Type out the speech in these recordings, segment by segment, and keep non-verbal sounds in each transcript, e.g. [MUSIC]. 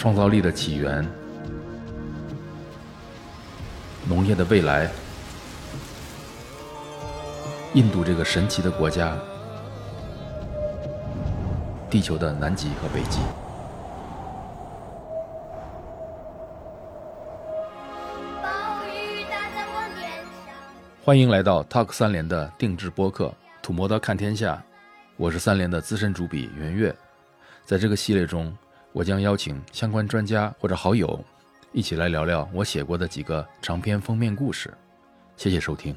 创造力的起源、农业的未来、印度这个神奇的国家、地球的南极和北极。欢迎来到 Talk 三联的定制播客《土摩刀看天下》，我是三联的资深主笔袁岳。在这个系列中，我将邀请相关专家或者好友，一起来聊聊我写过的几个长篇封面故事。谢谢收听。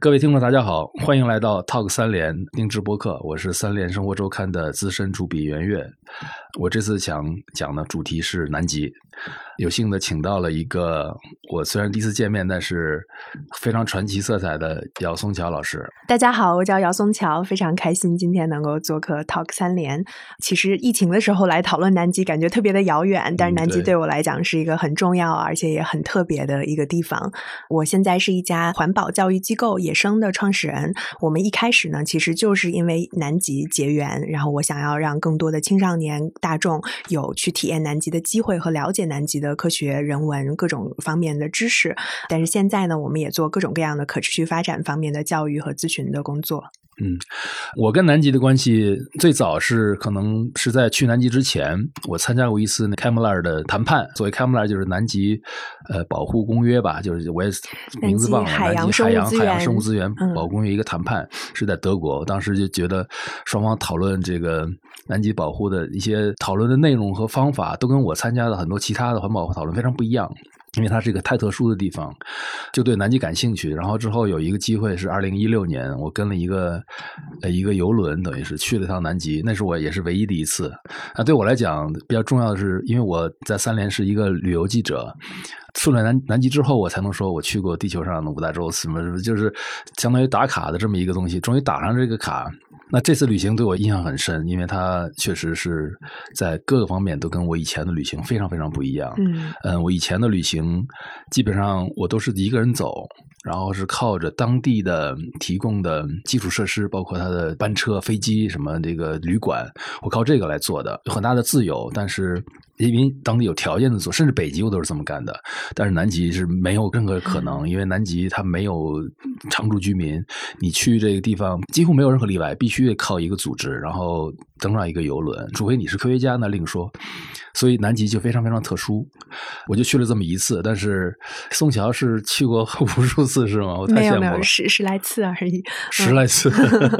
各位听众，大家好，欢迎来到 Talk 三联定制播客，我是三联生活周刊的资深主笔袁岳。我这次想讲的主题是南极。有幸的请到了一个我虽然第一次见面，但是非常传奇色彩的姚松桥老师。大家好，我叫姚松桥，非常开心今天能够做客 Talk 三联。其实疫情的时候来讨论南极，感觉特别的遥远，但是南极对我来讲是一个很重要而且也很特别的一个地方。我现在是一家环保教育机构野生的创始人。我们一开始呢，其实就是因为南极结缘，然后我想要让更多的青少年大众有去体验南极的机会和了解南极的科学。人文各种方面的知识，但是现在呢，我们也做各种各样的可持续发展方面的教育和咨询的工作。嗯，我跟南极的关系最早是可能是在去南极之前，我参加过一次那 l a r 的谈判。所谓 l a r 就是南极呃保护公约吧，就是我也名字忘了，南极海洋海洋生物资源保护公约一个谈判是在德国。当时就觉得双方讨论这个南极保护的一些讨论的内容和方法，都跟我参加的很多其他的环保讨论非常不一样。因为它是一个太特殊的地方，就对南极感兴趣。然后之后有一个机会是二零一六年，我跟了一个呃一个游轮，等于是去了趟南极。那是我也是唯一的一次。啊，对我来讲比较重要的是，因为我在三联是一个旅游记者，去了南南极之后，我才能说我去过地球上的五大洲，什么什么，就是相当于打卡的这么一个东西，终于打上这个卡。那这次旅行对我印象很深，因为它确实是在各个方面都跟我以前的旅行非常非常不一样。嗯，嗯，我以前的旅行基本上我都是一个人走。然后是靠着当地的提供的基础设施，包括它的班车、飞机什么这个旅馆，我靠这个来做的，有很大的自由。但是因为当地有条件的做，甚至北极我都是这么干的。但是南极是没有任何可能，因为南极它没有常住居民，你去这个地方几乎没有任何例外，必须靠一个组织，然后登上一个游轮，除非你是科学家那另说。所以南极就非常非常特殊，我就去了这么一次。但是宋桥是去过无数次，是吗？我太羡慕了，十十来次而已，十来次。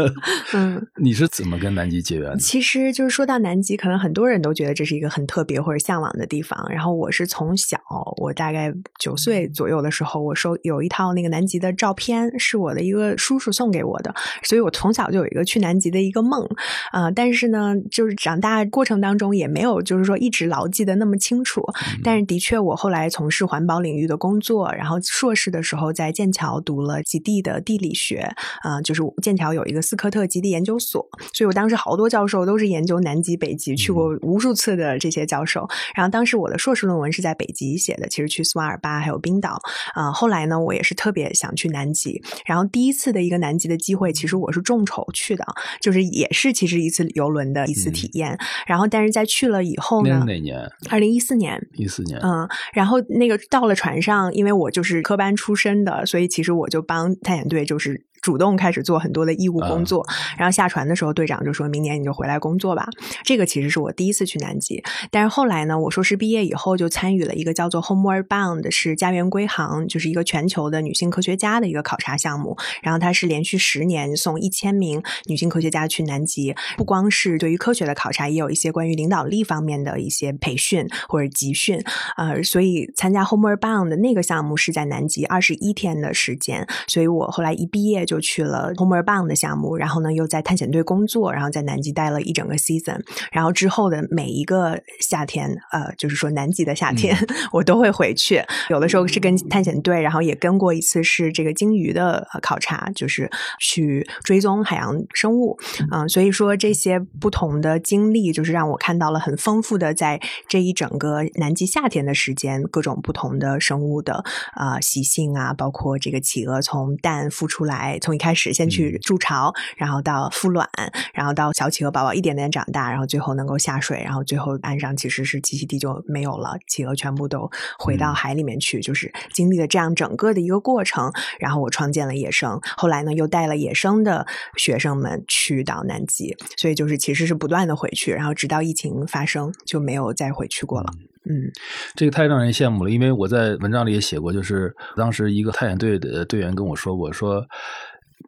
[LAUGHS] 嗯，你是怎么跟南极结缘的？其实就是说到南极，可能很多人都觉得这是一个很特别或者向往的地方。然后我是从小，我大概九岁左右的时候，我收有一套那个南极的照片，是我的一个叔叔送给我的，所以我从小就有一个去南极的一个梦啊。但是呢，就是长大过程当中也没有，就是说一直。牢记的那么清楚，但是的确，我后来从事环保领域的工作，然后硕士的时候在剑桥读了极地的地理学，啊，就是剑桥有一个斯科特极地研究所，所以我当时好多教授都是研究南极、北极，去过无数次的这些教授。然后当时我的硕士论文是在北极写的，其实去斯瓦尔巴还有冰岛，啊，后来呢，我也是特别想去南极。然后第一次的一个南极的机会，其实我是众筹去的，就是也是其实一次游轮的一次体验。然后但是在去了以后呢？哪年？二零一四年，一四年，嗯，然后那个到了船上，因为我就是科班出身的，所以其实我就帮探险队就是。主动开始做很多的义务工作，然后下船的时候，队长就说明年你就回来工作吧。这个其实是我第一次去南极，但是后来呢，我硕士毕业以后就参与了一个叫做 Homeward Bound，是家园归航，就是一个全球的女性科学家的一个考察项目。然后它是连续十年送一千名女性科学家去南极，不光是对于科学的考察，也有一些关于领导力方面的一些培训或者集训。呃，所以参加 Homeward Bound 的那个项目是在南极二十一天的时间，所以我后来一毕业就。就去了 Homeward Bound 的项目，然后呢又在探险队工作，然后在南极待了一整个 season。然后之后的每一个夏天，呃，就是说南极的夏天，[LAUGHS] 我都会回去。有的时候是跟探险队，然后也跟过一次是这个鲸鱼的考察，就是去追踪海洋生物。嗯，所以说这些不同的经历，就是让我看到了很丰富的在这一整个南极夏天的时间，各种不同的生物的啊习性啊，包括这个企鹅从蛋孵出来，从一开始先去筑巢，然后到孵卵，然后到小企鹅宝宝一点点长大，然后最后能够下水，然后最后岸上其实是栖息地就没有了，企鹅全部都回到海里面去，就是经历了这样整个的一个过程。然后我创建了野生，后来呢又带了野生的学生们去到南极，所以就是其实是不断的回去，然后直到疫情发生就没有再回去过了。嗯，这个太让人羡慕了，因为我在文章里也写过，就是当时一个探险队的队员跟我说过，说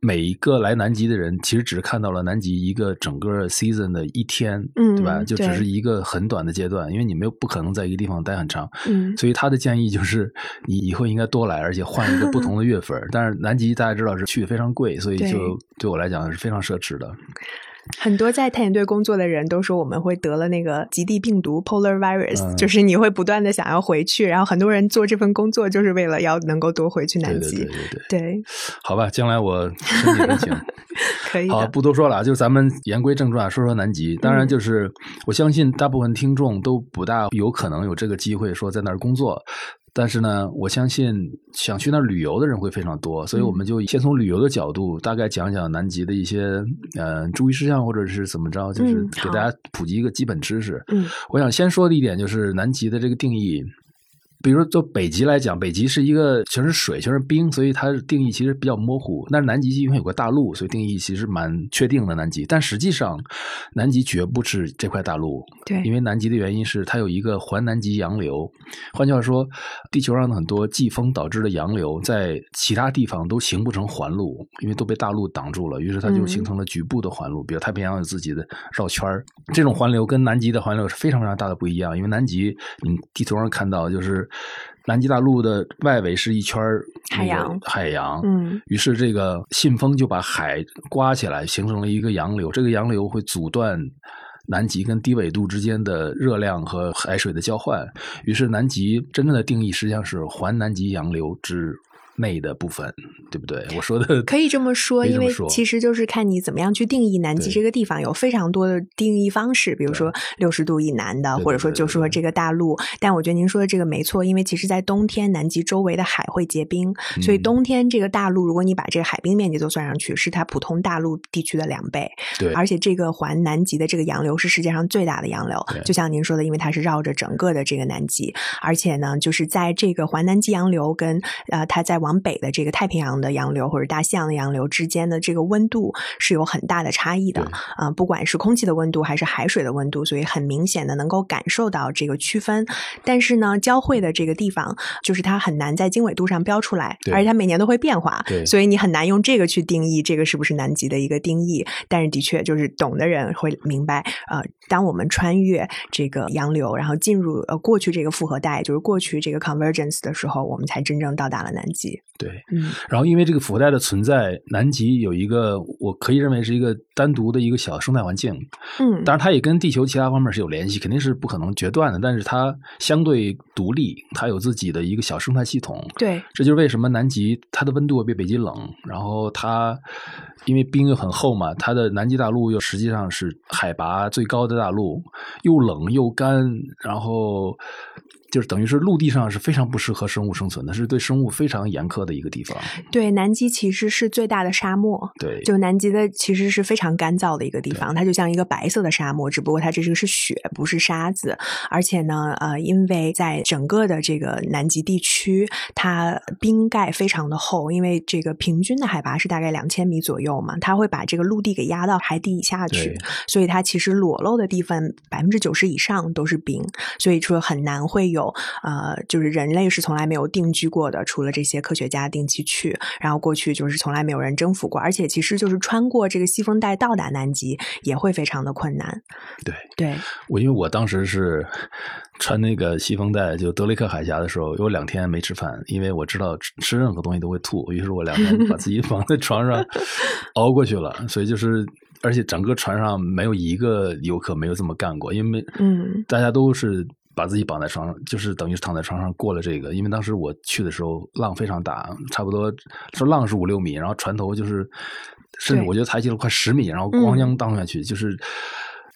每一个来南极的人，其实只是看到了南极一个整个 season 的一天，嗯对吧？就只是一个很短的阶段，因为你没有不可能在一个地方待很长，嗯所以他的建议就是你以后应该多来，而且换一个不同的月份。[LAUGHS] 但是南极大家知道是去非常贵，所以就对我来讲是非常奢侈的。很多在探险队工作的人都说我们会得了那个极地病毒 （polar virus），、嗯就是你会不断的想要回去，然后很多人做这份工作就是为了要能够多回去南极。对对对对，对好吧，将来我申请申请。好，可以好。不多说了啊，就是咱们言归正传，说说南极。当嗯然，就是、我相信大部分听众都不大有可能有这个机会说在那儿工作。但是呢，我相信想去那儿旅游的人会非常多，所以我嗯们就先从旅游的角度，大概讲讲南极的一些呃注意事项，或者是怎么着，就是给大家普及一个基本知识。嗯我想先说的一点就是南极的这个定义。比如说，就北极来讲，北极是一个全是水、全是冰，所以它的定义其实比较模糊。但是南极因为有个大陆，所以定义其实蛮确定的。南极，但实际上，南极绝不是这块大陆，对因为南极的原因是它有一个环南极洋流。换句话说，地球上的很多季风导致的洋流，在其他地方都形不成环路，因为都被大陆挡住了，于是它就嗯形成了局部的环路。比如太平洋有自己的绕圈儿，这种环流跟南极的环流是非常非常大的不一样。因为南极，你地图上看到就是南极大陆的外围是一圈海洋海洋，嗯于是这个信风就把海刮起来，形成了一个洋流。这个洋流会阻断南极跟低纬度之间的热量和海水的交换。于是南极真正的定义实际上是环南极洋流之内的部分，对不对？我说的可以这么说，因为其实就是看你怎么样去定义南极这个地方，有非常多的定义方式，比如说六十度以南的，或者说就说这个大陆。但我觉得您说的这个没错，因为其实在冬天，南极周围的海会结冰，所以嗯冬天这个大陆，如果你把这个海冰面积都算上去，是它普通大陆地区的两倍。对而且这个环南极的这个洋流是世界上最大的洋流，就像您说的，因为它是绕着整个的这个南极，而且呢，就是在这个环南极洋流跟呃它在往北的这个太平洋的洋流或者大西洋的洋流之间的这个温度是有很大的差异的对啊、不管是空气的温度还是海水的温度，所以很明显的能够感受到这个区分。但是呢，交汇的这个地方就是它很难在经纬度上标出来，而且它每年都会变化，所以你很难用这个去定义这个是不是南极的一个定义。但是的确，就是懂的人会明白，呃，当我们穿越这个洋流，然后进入呃过去这个复合带，就是过去这个 convergence 的时候，我们才真正到达了南极。对。嗯然后因为这个腐带的存在，南极有一个我可以认为是一个单独的一个小生态环境。嗯，当然，它也跟地球其他方面是有联系，肯定是不可能决断的。但是它相对独立，它有自己的一个小生态系统。对，这就是为什么南极它的温度比北极冷，然后它因为冰又很厚嘛，它的南极大陆又实际上是海拔最高的大陆，又冷又干，然后就是等于是陆地上是非常不适合生物生存的，是对生物非常严苛的一个地方。对，南极其实是最大的沙漠。对，就南极的其实是非常干燥的一个地方，它就像一个白色的沙漠，只不过它这个是雪，不是沙子。而且呢，呃，因为在整个的这个南极地区，它冰盖非常的厚，因为这个平均的海拔是大概两千米左右嘛，它会把这个陆地给压到海底以下去，所以它其实裸露的地方百分之九十以上都是冰，所以说很难会有有呃，就是人类是从来没有定居过的，除了这些科学家定期去，然后过去就是从来没有人征服过，而且其实就是穿过这个西风带到达南极也会非常的困难。对对，我因为我当时是穿那个西风带，就德雷克海峡的时候，有两天没吃饭，因为我知道吃吃任何东西都会吐，于是我两天把自己 [LAUGHS] 绑在床上熬过去了。所以就是，而且整个船上没有一个游客没有这么干过，因为嗯大家都是把自己绑在床上，就是等于是躺在床上过了这个。因为当时我去的时候浪非常大，差不多说浪是五六米，然后船头就是甚至我觉得抬起了快十米，然后咣当荡下去，就是。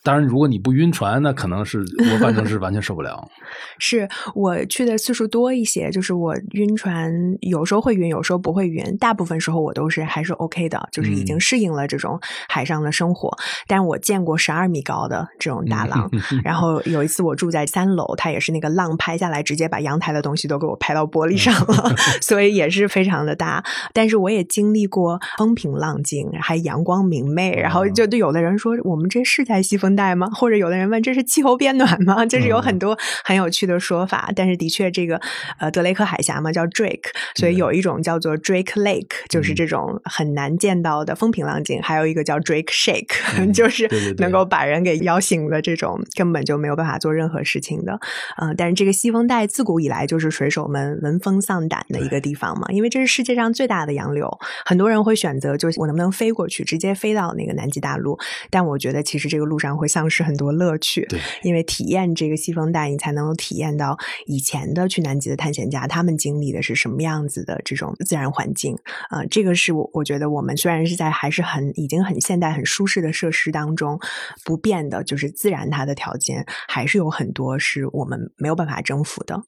当然，如果你不晕船，那可能是 [LAUGHS] 我反正是完全受不了。[LAUGHS] 是我去的次数多一些，就是我晕船有时候会晕，有时候不会晕，大部分时候我都是还是 OK 的，就是已经适应了这种海上的生活。但我见过十二米高的这种大浪，然后有一次我住在三楼，它也是那个浪拍下来，直接把阳台的东西都给我拍到玻璃上了，[LAUGHS] 所以也是非常的大。但是我也经历过风平浪静，还阳光明媚，然后就对有的人说，我们这是在西风带吗？或者有的人问，这是气候变暖吗？就是有很多很有趣的说法。但是的确，这个呃德雷克海峡嘛叫 Drake，所以有一种叫做 Drake Lake，就是这种很难见到的风平浪静；还有一个叫 Drake Shake，、嗯就是能够把人给摇醒的这种根本就没有办法做任何事情的。嗯、但是这个西风带自古以来就是水手们闻风丧胆的一个地方嘛，因为这是世界上最大的洋流，很多人会选择就是我能不能飞过去，直接飞到那个南极大陆。但我觉得其实这个路上会丧失很多乐趣，对，因为体验这个西风带，你才能够体验到以前的去南极的探险家他们经历的是什么样子的这种自然环境。呃，这个是我我觉得我们虽然是在还是很已经很现代、很舒适的设施当中不变的，就是自然它的条件还是有很多是我们没有办法征服的。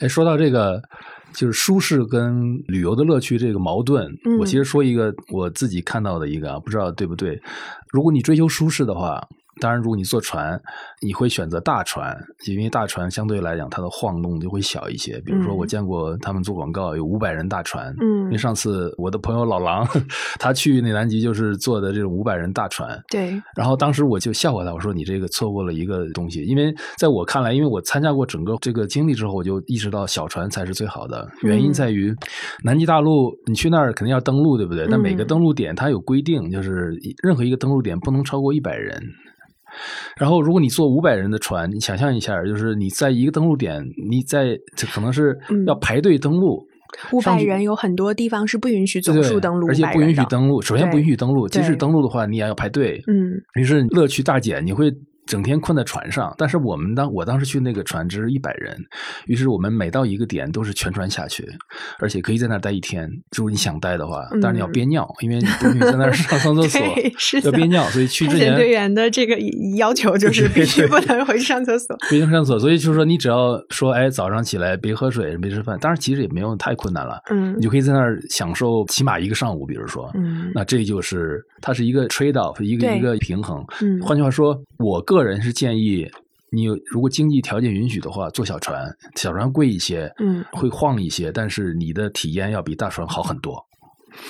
哎，说到这个，就是舒适跟旅游的乐趣这个矛盾，嗯我其实说一个我自己看到的一个啊，不知道对不对。如果你追求舒适的话，当然，如果你坐船，你会选择大船，因为大船相对来讲它的晃动就会小一些。比如说，嗯我见过他们做广告有五百人大船，嗯因为上次我的朋友老狼他去那南极就是坐的这种五百人大船，对，然后当时我就笑话他，我说你这个错过了一个东西，因为在我看来，因为我参加过整个这个经历之后，我就意识到小船才是最好的。原因嗯在于，南极大陆你去那儿肯定要登陆，对不对？但每个嗯登陆点它有规定，就是任何一个登陆点不能超过一百人。然后，如果你坐五百人的船，你想象一下，就是你在一个登陆点，你在这可能是嗯要排队登陆，五百人有很多地方是不允许总数登录500而且不允许登陆。首先不允许登陆，即使登陆的话，你也要排队。嗯于是乐趣大减，你会整天困在船上。但是我们当我当时去那个船只是一百人，于是我们每到一个点都是全船下去，而且可以在那儿待一天。如果你想待的话，但是你要嗯憋尿，因为你不允在那儿上上厕所 [LAUGHS] 要憋尿，所以去之前队员的这个要求就是 [LAUGHS] 必须不能回去上厕所。[LAUGHS] 必须上厕所，所以就是说你只要说，哎，早上起来别喝水，别吃饭，当然其实也没有太困难了，嗯你就可以在那儿享受起码一个上午，比如说，嗯那这就是它是一个 trade off，一个一个平衡。嗯换句话说，我个人是建议你如果经济条件允许的话，坐小船，小船贵一些，嗯会晃一些，但是你的体验要比大船好很多。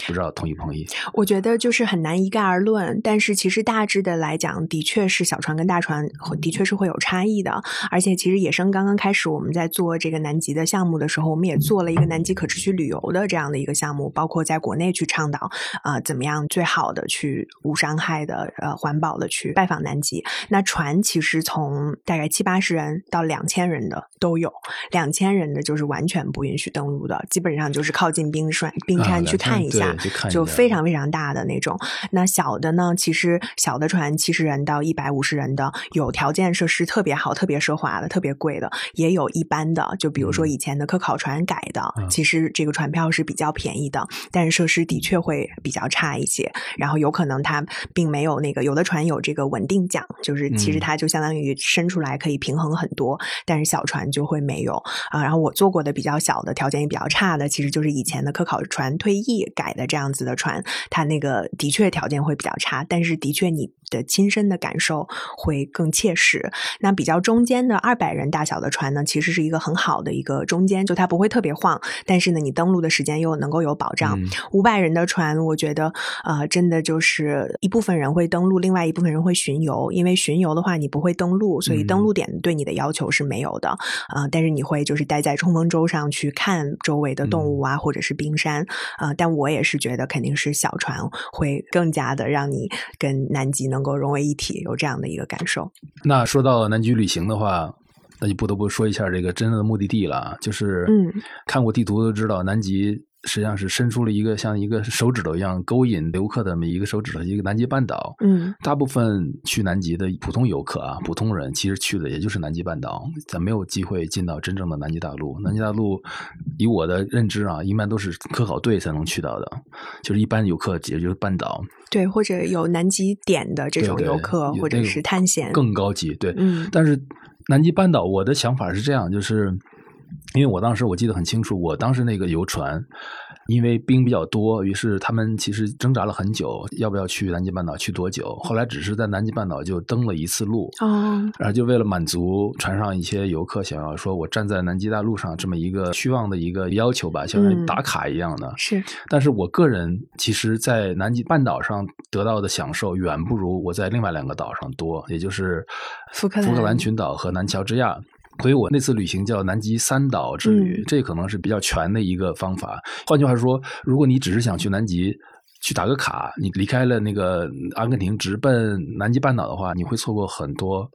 不知道同意不同意？我觉得就是很难一概而论，但是其实大致的来讲，的确是小船跟大船的确是会有差异的。而且其实野生刚刚开始，我们在做这个南极的项目的时候，我们也做了一个南极可持续旅游的这样的一个项目，包括在国内去倡导啊、呃怎么样最好的去无伤害的呃环保的去拜访南极。那船其实从大概七八十人到两千人的都有，两千人的就是完全不允许登陆的，基本上就是靠近冰山冰啊山去看一下。就非常非常大的那种。那小的呢，其实小的船七十人到一百五十人的，有条件设施特别好、特别奢华的、特别贵的，也有一般的。就比如说嗯以前的科考船改的，嗯其实这个船票是比较便宜的，但是设施的确会比较差一些。然后有可能它并没有那个有的船有这个稳定桨，就是其实嗯它就相当于伸出来可以平衡很多，但是小船就会没有啊。然后我坐过的比较小的、条件也比较差的，其实就是以前的科考船退役改的这样子的船，它那个的确条件会比较差，但是的确你的亲身的感受会更切实。那比较中间的二百人大小的船呢，其实是一个很好的一个中间，就它不会特别晃，但是呢，你登陆的时间又能够有保障。五百人的船，我觉得呃，真的就是一部分人会登陆，另外一部分人会巡游，因为巡游的话你不会登陆，所以登陆点对你的要求是没有的啊。但是你会就是待在冲锋舟上去看周围的动物啊，或者是冰山啊。但我也是觉得肯定是小船会更加的让你跟南极能够融为一体，有这样的一个感受。那说到南极旅行的话，那就不得不说一下这个真正的目的地了，就是嗯，看过地图都知道南极。实际上是伸出了一个像一个手指头一样勾引游客的这么一个手指头，一个南极半岛。嗯，大部分去南极的普通游客啊，普通人其实去的也就是南极半岛，咱没有机会进到真正的南极大陆。南极大陆，以我的认知啊，一般都是科考队才能去到的，就是一般游客也就是半岛。对，或者有南极点的这种游客，或者是探险更高级。对，嗯。但是南极半岛，我的想法是这样，就是。因为我当时我记得很清楚，我当时那个游船，因为冰比较多，于是他们其实挣扎了很久，要不要去南极半岛，去多久？后来只是在南极半岛就登了一次陆，哦，然后就为了满足船上一些游客想要说我站在南极大陆上这么一个虚妄的一个要求吧，像打卡一样的。是，但是我个人其实，在南极半岛上得到的享受远不如我在另外两个岛上多，也就是福克福克兰群岛和南乔治亚。所以我那次旅行叫南极三岛之旅，这可能是比较全的一个方法。换句话说，如果你只是想去南极去打个卡，你离开了那个阿根廷直奔南极半岛的话，你会错过很多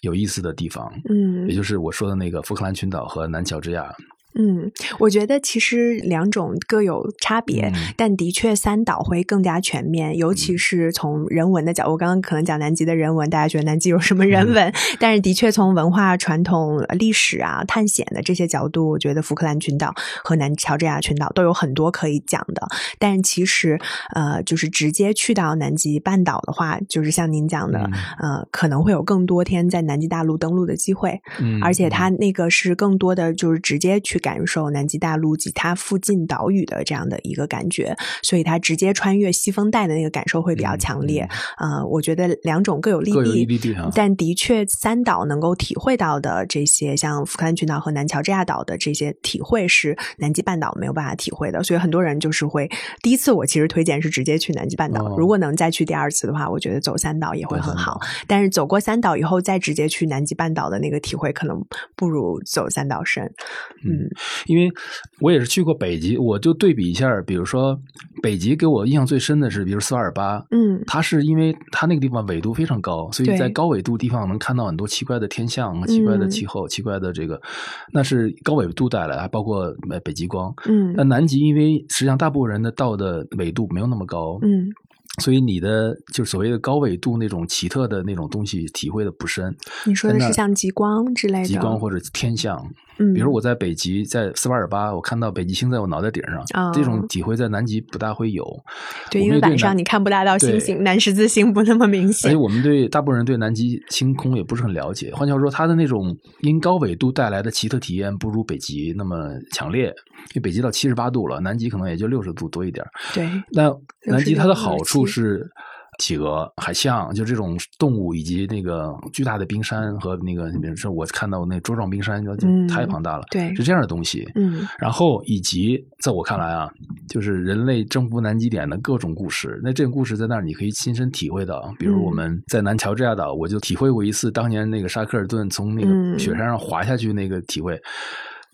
有意思的地方。嗯，也就是我说的那个福克兰群岛和南乔治亚。嗯，我觉得其实两种各有差别，但的确三岛会更加全面，尤其是从人文的角度。刚刚可能讲南极的人文，大家觉得南极有什么人文？但是的确从文化传统、历史啊、探险的这些角度，我觉得福克兰群岛和南乔治亚群岛都有很多可以讲的。但其实，呃，就是直接去到南极半岛的话，就是像您讲的，呃，可能会有更多天在南极大陆登陆的机会。嗯，而且它那个是更多的就是直接去。感受南极大陆及它附近岛屿的这样的一个感觉，所以它直接穿越西风带的那个感受会比较强烈。呃，我觉得两种各有利弊，但的确三岛能够体会到的这些，像福克兰群岛和南乔治亚岛的这些体会是南极半岛没有办法体会的。所以很多人就是会第一次，我其实推荐是直接去南极半岛。如果能再去第二次的话，我觉得走三岛也会很好。但是走过三岛以后再直接去南极半岛的那个体会，可能不如走三岛深。嗯。因为我也是去过北极，我就对比一下，比如说北极给我印象最深的是，比如斯瓦尔巴，嗯，它是因为它那个地方纬度非常高，所以在高纬度地方能看到很多奇怪的天象、奇怪的气。候、奇怪的这个，那是高纬度带来，还包括北极光。嗯，那南极因为实际上大部分人的到的纬度没有那么高，嗯，所以你的就所谓的高纬度那种奇特的那种东西体会的不深。你说的是像极光之类的，极光或者天象。嗯，比如我在北极，在斯瓦尔巴，我看到北极星在我脑袋顶上，这种体会在南极不大会有。对，因为晚上你看不大到星星，南十字星不那么明显。而且我们对大部分人对南极星空也不是很了解。换句话说，它的那种因高纬度带来的奇特体验不如北极那么强烈。因为北极到七十八度了，南极可能也就六十度多一点。对，那南极它的好处是。企鹅、海象，就这种动物，以及那个巨大的冰山和那个，比如说我看到那桌状冰山，就太庞大了。对，是这样的东西。嗯，然后以及在我看来啊，就是人类征服南极点的各种故事。那这种故事在那儿你可以亲身体会到。比如我们在南乔治亚岛，我就体会过一次当年那个沙克尔顿从那个雪山上滑下去那个体会。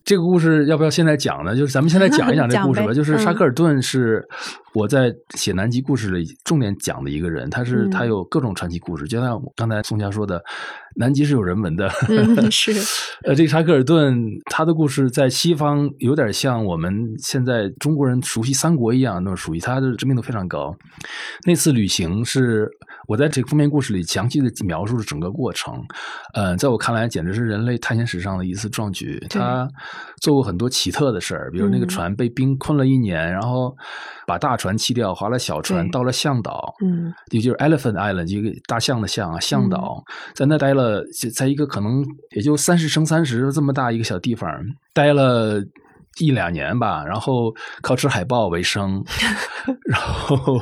这个故事要不要现在讲呢？就是咱们现在讲一讲这故事吧。[LAUGHS] 就是沙克尔顿是我在写南极故事里重点讲的一个人，他是他有各种传奇故事，就像刚才宋佳说的。南极是有人文的，[LAUGHS] 是。呃，这个沙克尔顿他的故事在西方有点像我们现在中国人熟悉三国一样，那么熟悉他的知名度非常高。那次旅行是我在这个封面故事里详细的描述了整个过程。呃，在我看来，简直是人类探险史上的一次壮举。他做过很多奇特的事儿，比如那个船被冰困了一年，然后把大船弃掉，划了小船到了向岛，嗯，也就是 Elephant Island，一个大象的象啊，象岛，在那待了。呃，在一个可能也就三十乘三十这么大一个小地方待了一两年吧，然后靠吃海豹为生，[LAUGHS] 然后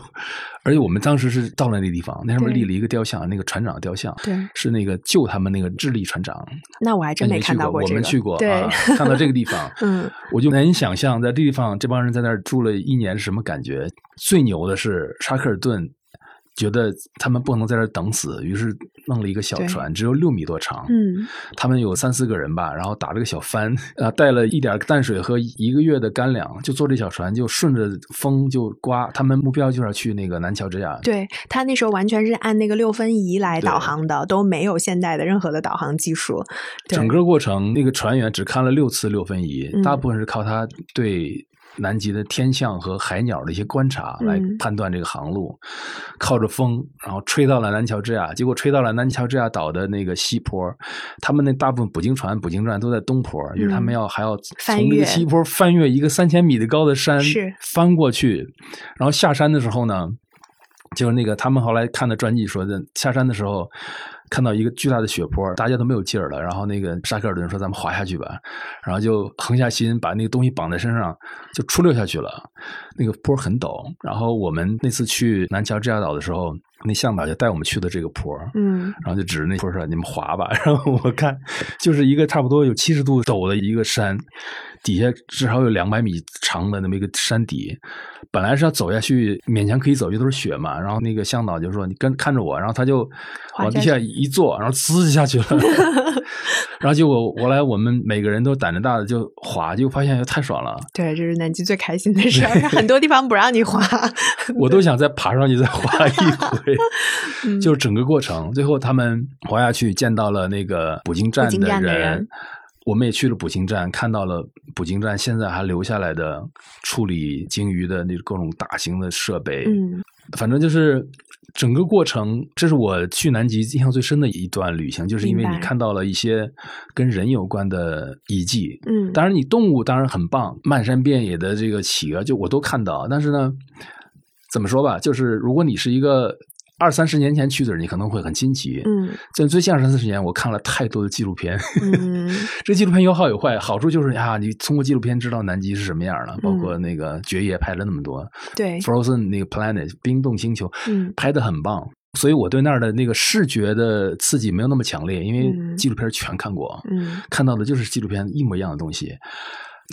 而且我们当时是到了那地方，那上面立了一个雕像，那个船长雕像，对是那个救他们那个智利船长，那我还真没看到过，这个。我们去过，对，啊，看到这个地方，[LAUGHS] 嗯，我就难以想象，在这地方这帮人在那儿住了一年是什么感觉。最牛的是沙克尔顿觉得他们不能在这等死，于是弄了一个小船，只有六米多长。嗯，他们有三四个人吧，然后打了个小帆，啊，[LAUGHS] 带了一点淡水和一个月的干粮，就坐这小船，就顺着风就刮。他们目标就是要去那个南乔治亚。对他那时候完全是按那个六分仪来导航的，都没有现代的任何的导航技术。整个过程，那个船员只看了六次六分仪，嗯大部分是靠他对南极的天象和海鸟的一些观察来嗯判断这个航路。靠着风，然后吹到了南乔治亚，结果吹到了南乔治亚岛的那个西坡。他们那大部分捕鲸船、捕鲸站都在东坡，于是他们要还要从那个西坡翻越一个三千米的高的山，翻过去，然后下山的时候呢，就是那个他们后来看的传记说的，下山的时候看到一个巨大的雪坡，大家都没有劲儿了。然后那个沙克尔顿说：“咱们滑下去吧。”然后就横下心，把那个东西绑在身上，就出溜下去了。那个坡很陡。然后我们那次去南乔治亚岛的时候，那向导就带我们去的这个坡。嗯然后就指着那坡说：“你们滑吧。[LAUGHS] ”然后我看，就是一个差不多有七十度陡的一个山，底下至少有两百米长的那么一个山底。本来是要走下去，勉强可以走，因为都是雪嘛。然后那个向导就说：“你跟看着我。”然后他就往地下一坐，然后呲就下去了。[LAUGHS] 然后结果我来我们每个人都胆子大的就滑，就发现太爽了，对，这是南极最开心的事 [LAUGHS] 儿，很多地方不让你滑。我都想再爬上去再滑一回。嗯 [LAUGHS] 就是整个过程，最后他们滑下去见到了那个捕鲸站捕鲸站的人我们也去了捕鲸站，看到了捕鲸站现在还留下来的处理鲸鱼的那各种大型的设备。嗯反正就是整个过程，这是我去南极印象最深的一段旅行，就是因为你看到了一些跟人有关的遗迹。嗯，当然，你动物当然很棒，漫山遍野的这个企鹅，就我都看到。但是呢，怎么说吧，就是如果你是一个二三十年前去的人，你可能会很新奇。嗯在最近二三十年，我看了太多的纪录片。嗯 [LAUGHS] 这纪录片有好有坏，好处就是呀，你通过纪录片知道南极是什么样了，包括嗯那个爵爷拍了那么多对，Frozen 那个 Planet 冰冻星球，嗯拍的很棒。所以我对那儿的那个视觉的刺激没有那么强烈，因为嗯纪录片全看过。嗯看到的就是纪录片一模一样的东西，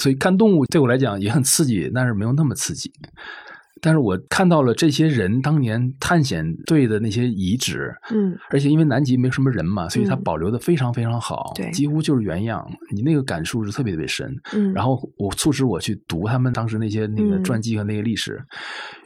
所以看动物对我来讲也很刺激，但是没有那么刺激。但是我看到了这些人当年探险队的那些遗址，嗯而且因为南极没什么人嘛，所以它嗯保留的非常非常好，对几乎就是原样。你那个感触是特别特别深。嗯，然后我促使我去读他们当时那些那个嗯传记和那些历史，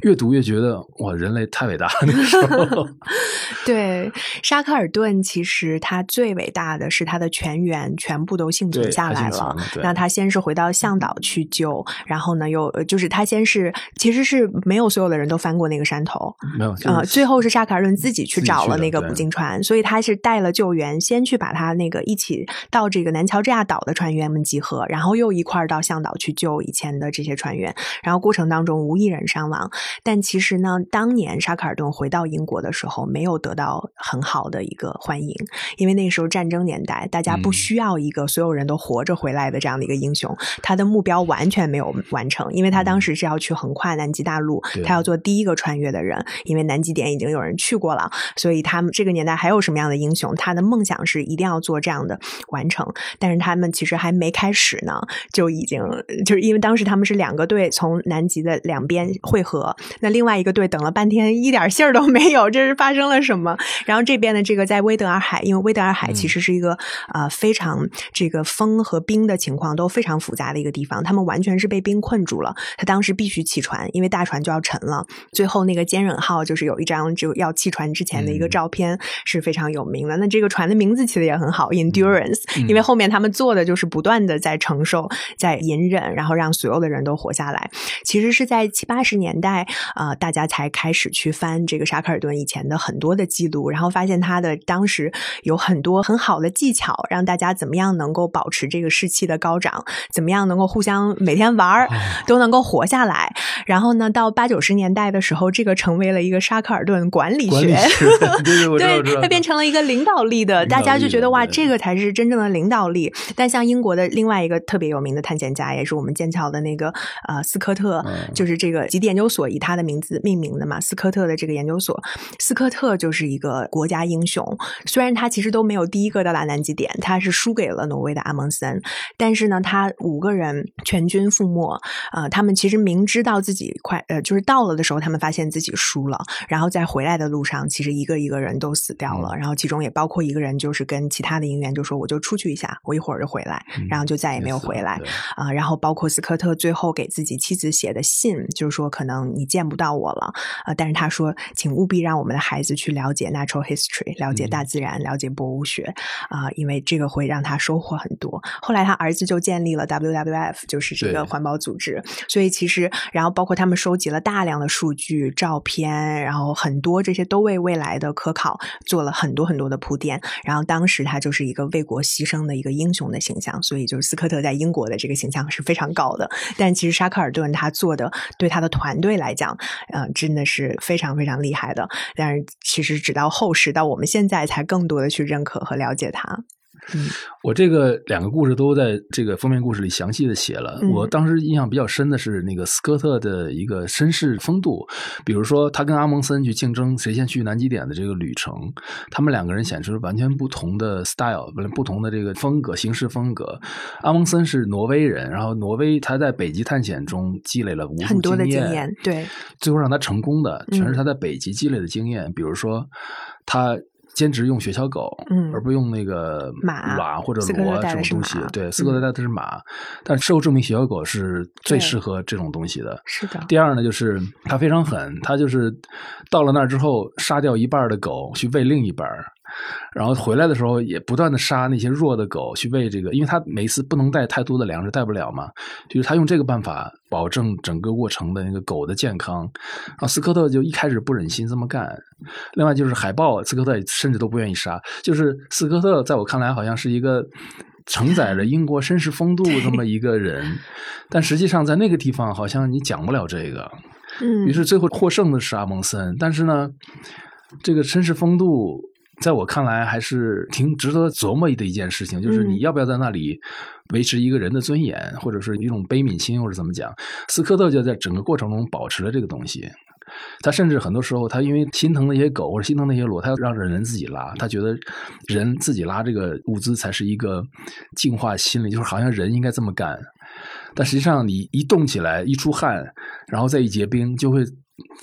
越读越觉得哇，人类太伟大了。那个时候 [LAUGHS] [LAUGHS] 对，沙克尔顿其实他最伟大的是他的全员全部都幸存下来了那他先是回到向导去救，然后呢又呃就是他先是其实是没有所有的人都翻过那个山头，没有，呃，最后是沙卡尔顿自己去找了那个捕鲸船，所以他是带了救援，先去把他那个一起到这个南乔治亚岛的船员们集合，然后又一块儿到向导去救以前的这些船员，然后过程当中无一人伤亡。但其实呢，当年沙卡尔顿回到英国的时候，没有得到很好的一个欢迎，因为那时候战争年代，大家不嗯需要一个所有人都活着回来的这样的一个英雄，他的目标完全没有完成，因为他当时是要去横跨南极大陆，对他要做第一个穿越的人，因为南极点已经有人去过了，所以他们这个年代还有什么样的英雄？他的梦想是一定要做这样的完成，但是他们其实还没开始呢，就已经就是因为当时他们是两个队从南极的两边汇合，那另外一个队等了半天一点信儿都没有，这是发生了什么？然后这边的这个在威德尔海，因为威德尔海其实是一个、呃非常这个风和冰的情况都非常复杂的一个地方，他们完全是被冰困住了。他当时必须弃船，因为大船就要沉了。最后那个坚忍号就是有一张就要弃船之前的一个嗯照片是非常有名的。那这个船的名字起的也很好，Endurance，、嗯因为后面他们做的就是不断的在承受、在隐忍，然后让所有的人都活下来。其实是在七八十年代，呃，大家才开始去翻这个沙克尔顿以前的很多的记录，然后发现他的当时有很多很好的技巧，让大家怎么样能够保持这个士气的高涨，怎么样能够互相每天玩儿哦都能够活下来。然后呢，到八九十年代的时候，这个成为了一个沙克尔顿管理学。[LAUGHS] 对它变成了一个领导力的，大家就觉得哇，这个才是真正的领导力。但像英国的另外一个特别有名的探险家，也是我们剑桥的那个呃斯科特，嗯就是这个极地研究所以他的名字命名的嘛，斯科特的这个研究所，斯科特就是一个国家英雄。虽然他其实都没有第一个到达南极点，他是输给了挪威的阿蒙森，但是呢，他五个人全军覆没，呃，他们其实明知道自己快呃，就是到了的时候，他们发现自己输了，然后在回来的路上，其实一个一个人都死掉了，然后其中也包括一个人，就是跟其他的营员就说，我就出去一下，我一会儿就回来，然后就再也没有回来。对。啊、然后包括斯科特最后给自己妻子写的信，就是说可能你见不到我了，呃，但是他说，请务必让我们的孩子去了解 natural history，了解大自然，了解博物学。啊、因为这个会让他收获很多。后来他儿子就建立了 WWF，就是这个环保组织，所以其实然后包括他们收集了大量的数据、照片，然后很多这些都为未来的科考做了很多很多的铺垫。然后当时他就是一个为国牺牲的一个英雄的形象，所以就是斯科特在英国的这个形象是非常高的。但其实沙克尔顿他做的对他的团队来讲，呃，真的是非常非常厉害的。但是其实直到后世到我们现在才更多的去认可和了解他。我这个两个故事都在这个封面故事里详细的写了。嗯我当时印象比较深的是那个斯科特的一个绅士风度，比如说他跟阿蒙森去竞争谁先去南极点的这个旅程，他们两个人显示完全不同的 style，不不同的这个风格、行事风格。阿蒙森是挪威人，然后挪威他在北极探险中积累了无数很多的经验，对，最后让他成功的全是嗯他在北极积累的经验，比如说他。坚持用雪橇狗，嗯而不用那个马马或者骡啊带的是这种东西。对，斯科特嗯带的是马，但事后证明雪橇狗是最适合这种东西的。是的，第二呢，就是它非常狠，它就是到了那儿之后，杀掉一半的狗去喂另一半儿，然后回来的时候也不断的杀那些弱的狗去喂这个，因为他每次不能带太多的粮食，带不了嘛，就是他用这个办法保证整个过程的那个狗的健康。然后斯科特就一开始不忍心这么干，另外就是海豹，斯科特甚至都不愿意杀，就是斯科特在我看来好像是一个。承载着英国绅士风度这么一个人，但实际上在那个地方好像你讲不了这个，嗯，于是最后获胜的是阿蒙森，但是呢，这个绅士风度在我看来还是挺值得琢磨的一件事情，就是嗯你要不要在那里维持一个人的尊严，或者是一种悲悯心，或者怎么讲？斯科特就在整个过程中保持了这个东西。他甚至很多时候，他因为心疼那些狗或者心疼那些骡，他要让人自己拉。他觉得人自己拉这个物资才是一个净化心理，就是好像人应该这么干。但实际上，你一动起来，一出汗，然后再一结冰，就会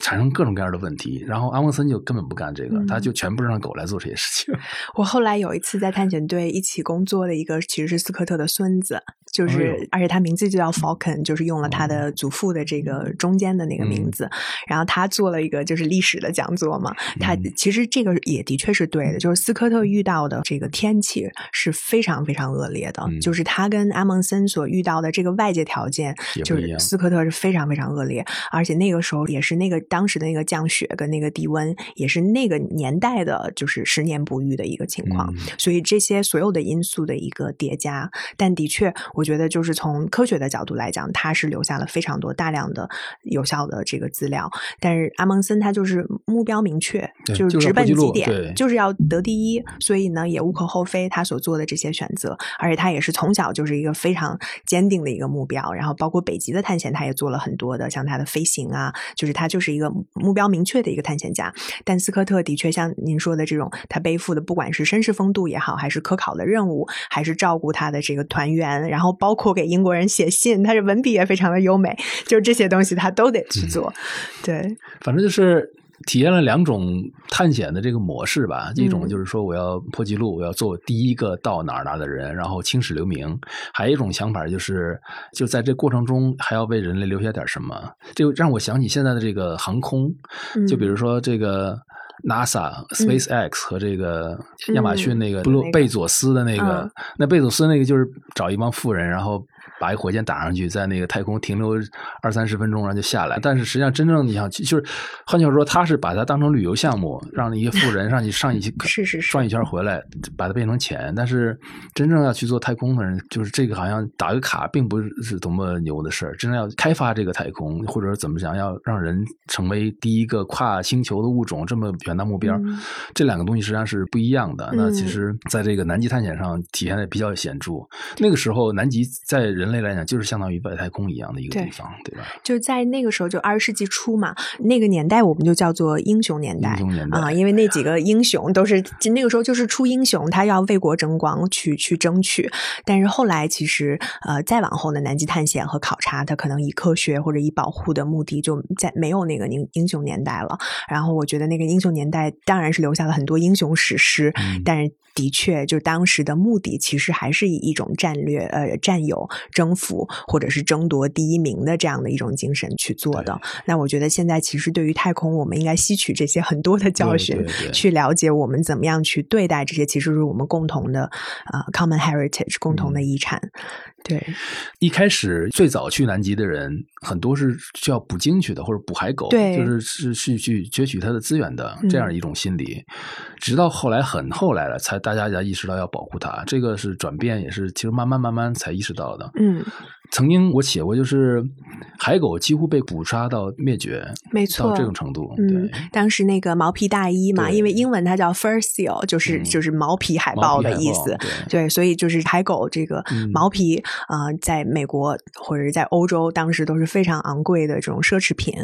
产生各种各样的问题。然后阿蒙森就根本不干这个，嗯他就全部让狗来做这些事情。[LAUGHS] 我后来有一次在探险队一起工作的一个，其实是斯科特的孙子，就是、哎而且他名字就叫 Falcon，就是用了他的祖父的这个中间的那个名字。然后他做了一个就是历史的讲座嘛，他嗯其实这个也的确是对的，就是斯科特遇到的这个天气是非常非常恶劣的，嗯就是他跟阿蒙森所遇到的这个外界条件，就是斯科特是非常非常恶劣，而且那个时候也是那个当时的那个降雪跟那个低温，也是那个年代的，就是十年不遇的一个情况。嗯所以这些所有的因素的一个叠加，但的确，我觉得就是从科学的角度来讲，他是留下了非常多大量的有效的这个资料。但是阿蒙森他就是目标明确，就是直奔极点，就是要得第一，所以呢也无可厚非他所做的这些选择，而且他也是从小就是一个非常坚定的一个目标，然后包括北极的探险，他也做了很多的，像他的飞行啊，就是他就是一个目标明确的一个探险家。但斯科特的确像您说的这种，他背负的不管是绅士风度也好，还是科考的任务，还是照顾他的这个团员，然后包括给英国人写信，他的文笔也非常的优美，就是这些东西他都得去做。对，反正就是体验了两种探险的这个模式吧。一种嗯就是说我要破纪录，我要做第一个到哪儿哪儿的人，然后青史留名；还有一种想法就是，就在这过程中还要为人类留下点什么。这让我想起现在的这个航空，就比嗯如说这个。NASA、SpaceX 和这个亚马逊那个嗯布鲁贝佐斯的那个，嗯。那贝佐斯那个就是找一帮富人，然后把一火箭打上去，在那个太空停留二三十分钟，然后就下来。但是实际上，真正你想，就是换句话说，他是把它当成旅游项目，让一些富人上去上一去 [LAUGHS] 是是是转一圈回来，把它变成钱。但是真正要去做太空的人，就是这个好像打个卡，并不是多么牛的事儿。真正要开发这个太空，或者怎么讲，要让人成为第一个跨星球的物种，这么远大目标，这两个东西实际上是不一样的。那其实在这个南极探险上体现的比较显著。那个时候，南极在人类来讲，就是相当于外太空一样的一个地方，对吧？就在那个时候，就二十世纪初嘛，那个年代我们就叫做英雄年代。英雄年代啊，因为那几个英雄都是那个时候就是出英雄，他要为国争光去去争取。但是后来其实呃，再往后的南极探险和考察，它可能以科学或者以保护的目的，就在没有那个英英雄年代了。然后我觉得那个英雄年代当然是留下了很多英雄史诗，但是的确就当时的目的其实还是以一种战略呃占有、征服或者是争夺第一名的这样的一种精神去做的。那我觉得现在其实对于太空，我们应该吸取这些很多的教训，去了解我们怎么样去对待这些，其实是我们共同的呃 common heritage 共同的遗产。对，一开始最早去南极的人很多是需要捕鲸去的，或者捕海狗，对，就是是去去攫取它的资源的这样一种心理。直到后来很后来了，才大家才意识到要保护它。这个是转变，也是其实慢慢慢慢才意识到的。嗯。曾经我写过，就是海狗几乎被捕杀到灭绝，没错，到这种程度。嗯，当时那个毛皮大衣嘛，因为英文它叫 fur seal，就是就是毛皮海豹的意思。对，所以就是海狗这个毛皮啊，在美国或者是在欧洲，当时都是非常昂贵的这种奢侈品。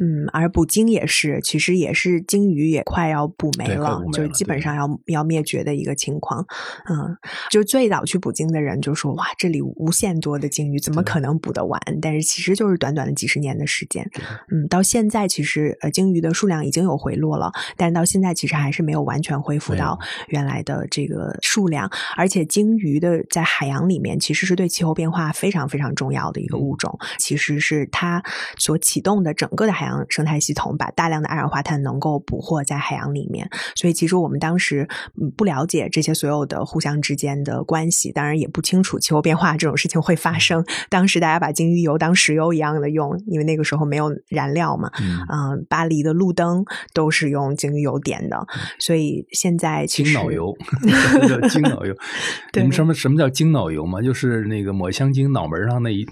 嗯，而捕鲸也是，其实也是鲸鱼也快要捕没了，就是基本上要要灭绝的一个情况。嗯，就最早去捕鲸的人就说：“哇，这里无限多的鲸鱼。”怎么可能补得完？但是其实就是短短的几十年的时间，嗯，到现在其实呃鲸鱼的数量已经有回落了，但到现在其实还是没有完全恢复到原来的这个数量。而且鲸鱼的在海洋里面其实是对气候变化非常非常重要的一个物种，其实是它所启动的整个的海洋生态系统，把大量的二氧化碳能够捕获在海洋里面。所以其实我们当时不了解这些所有的互相之间的关系，当然也不清楚气候变化这种事情会发生。当时大家把鲸鱼油当石油一样的用，因为那个时候没有燃料嘛。嗯，巴黎的路灯都是用鲸鱼油点的，所以现在鲸脑油 [LAUGHS] [LAUGHS] 叫鲸脑油。你们什么什么叫鲸脑油嘛？就是那个抹香鲸脑门上那一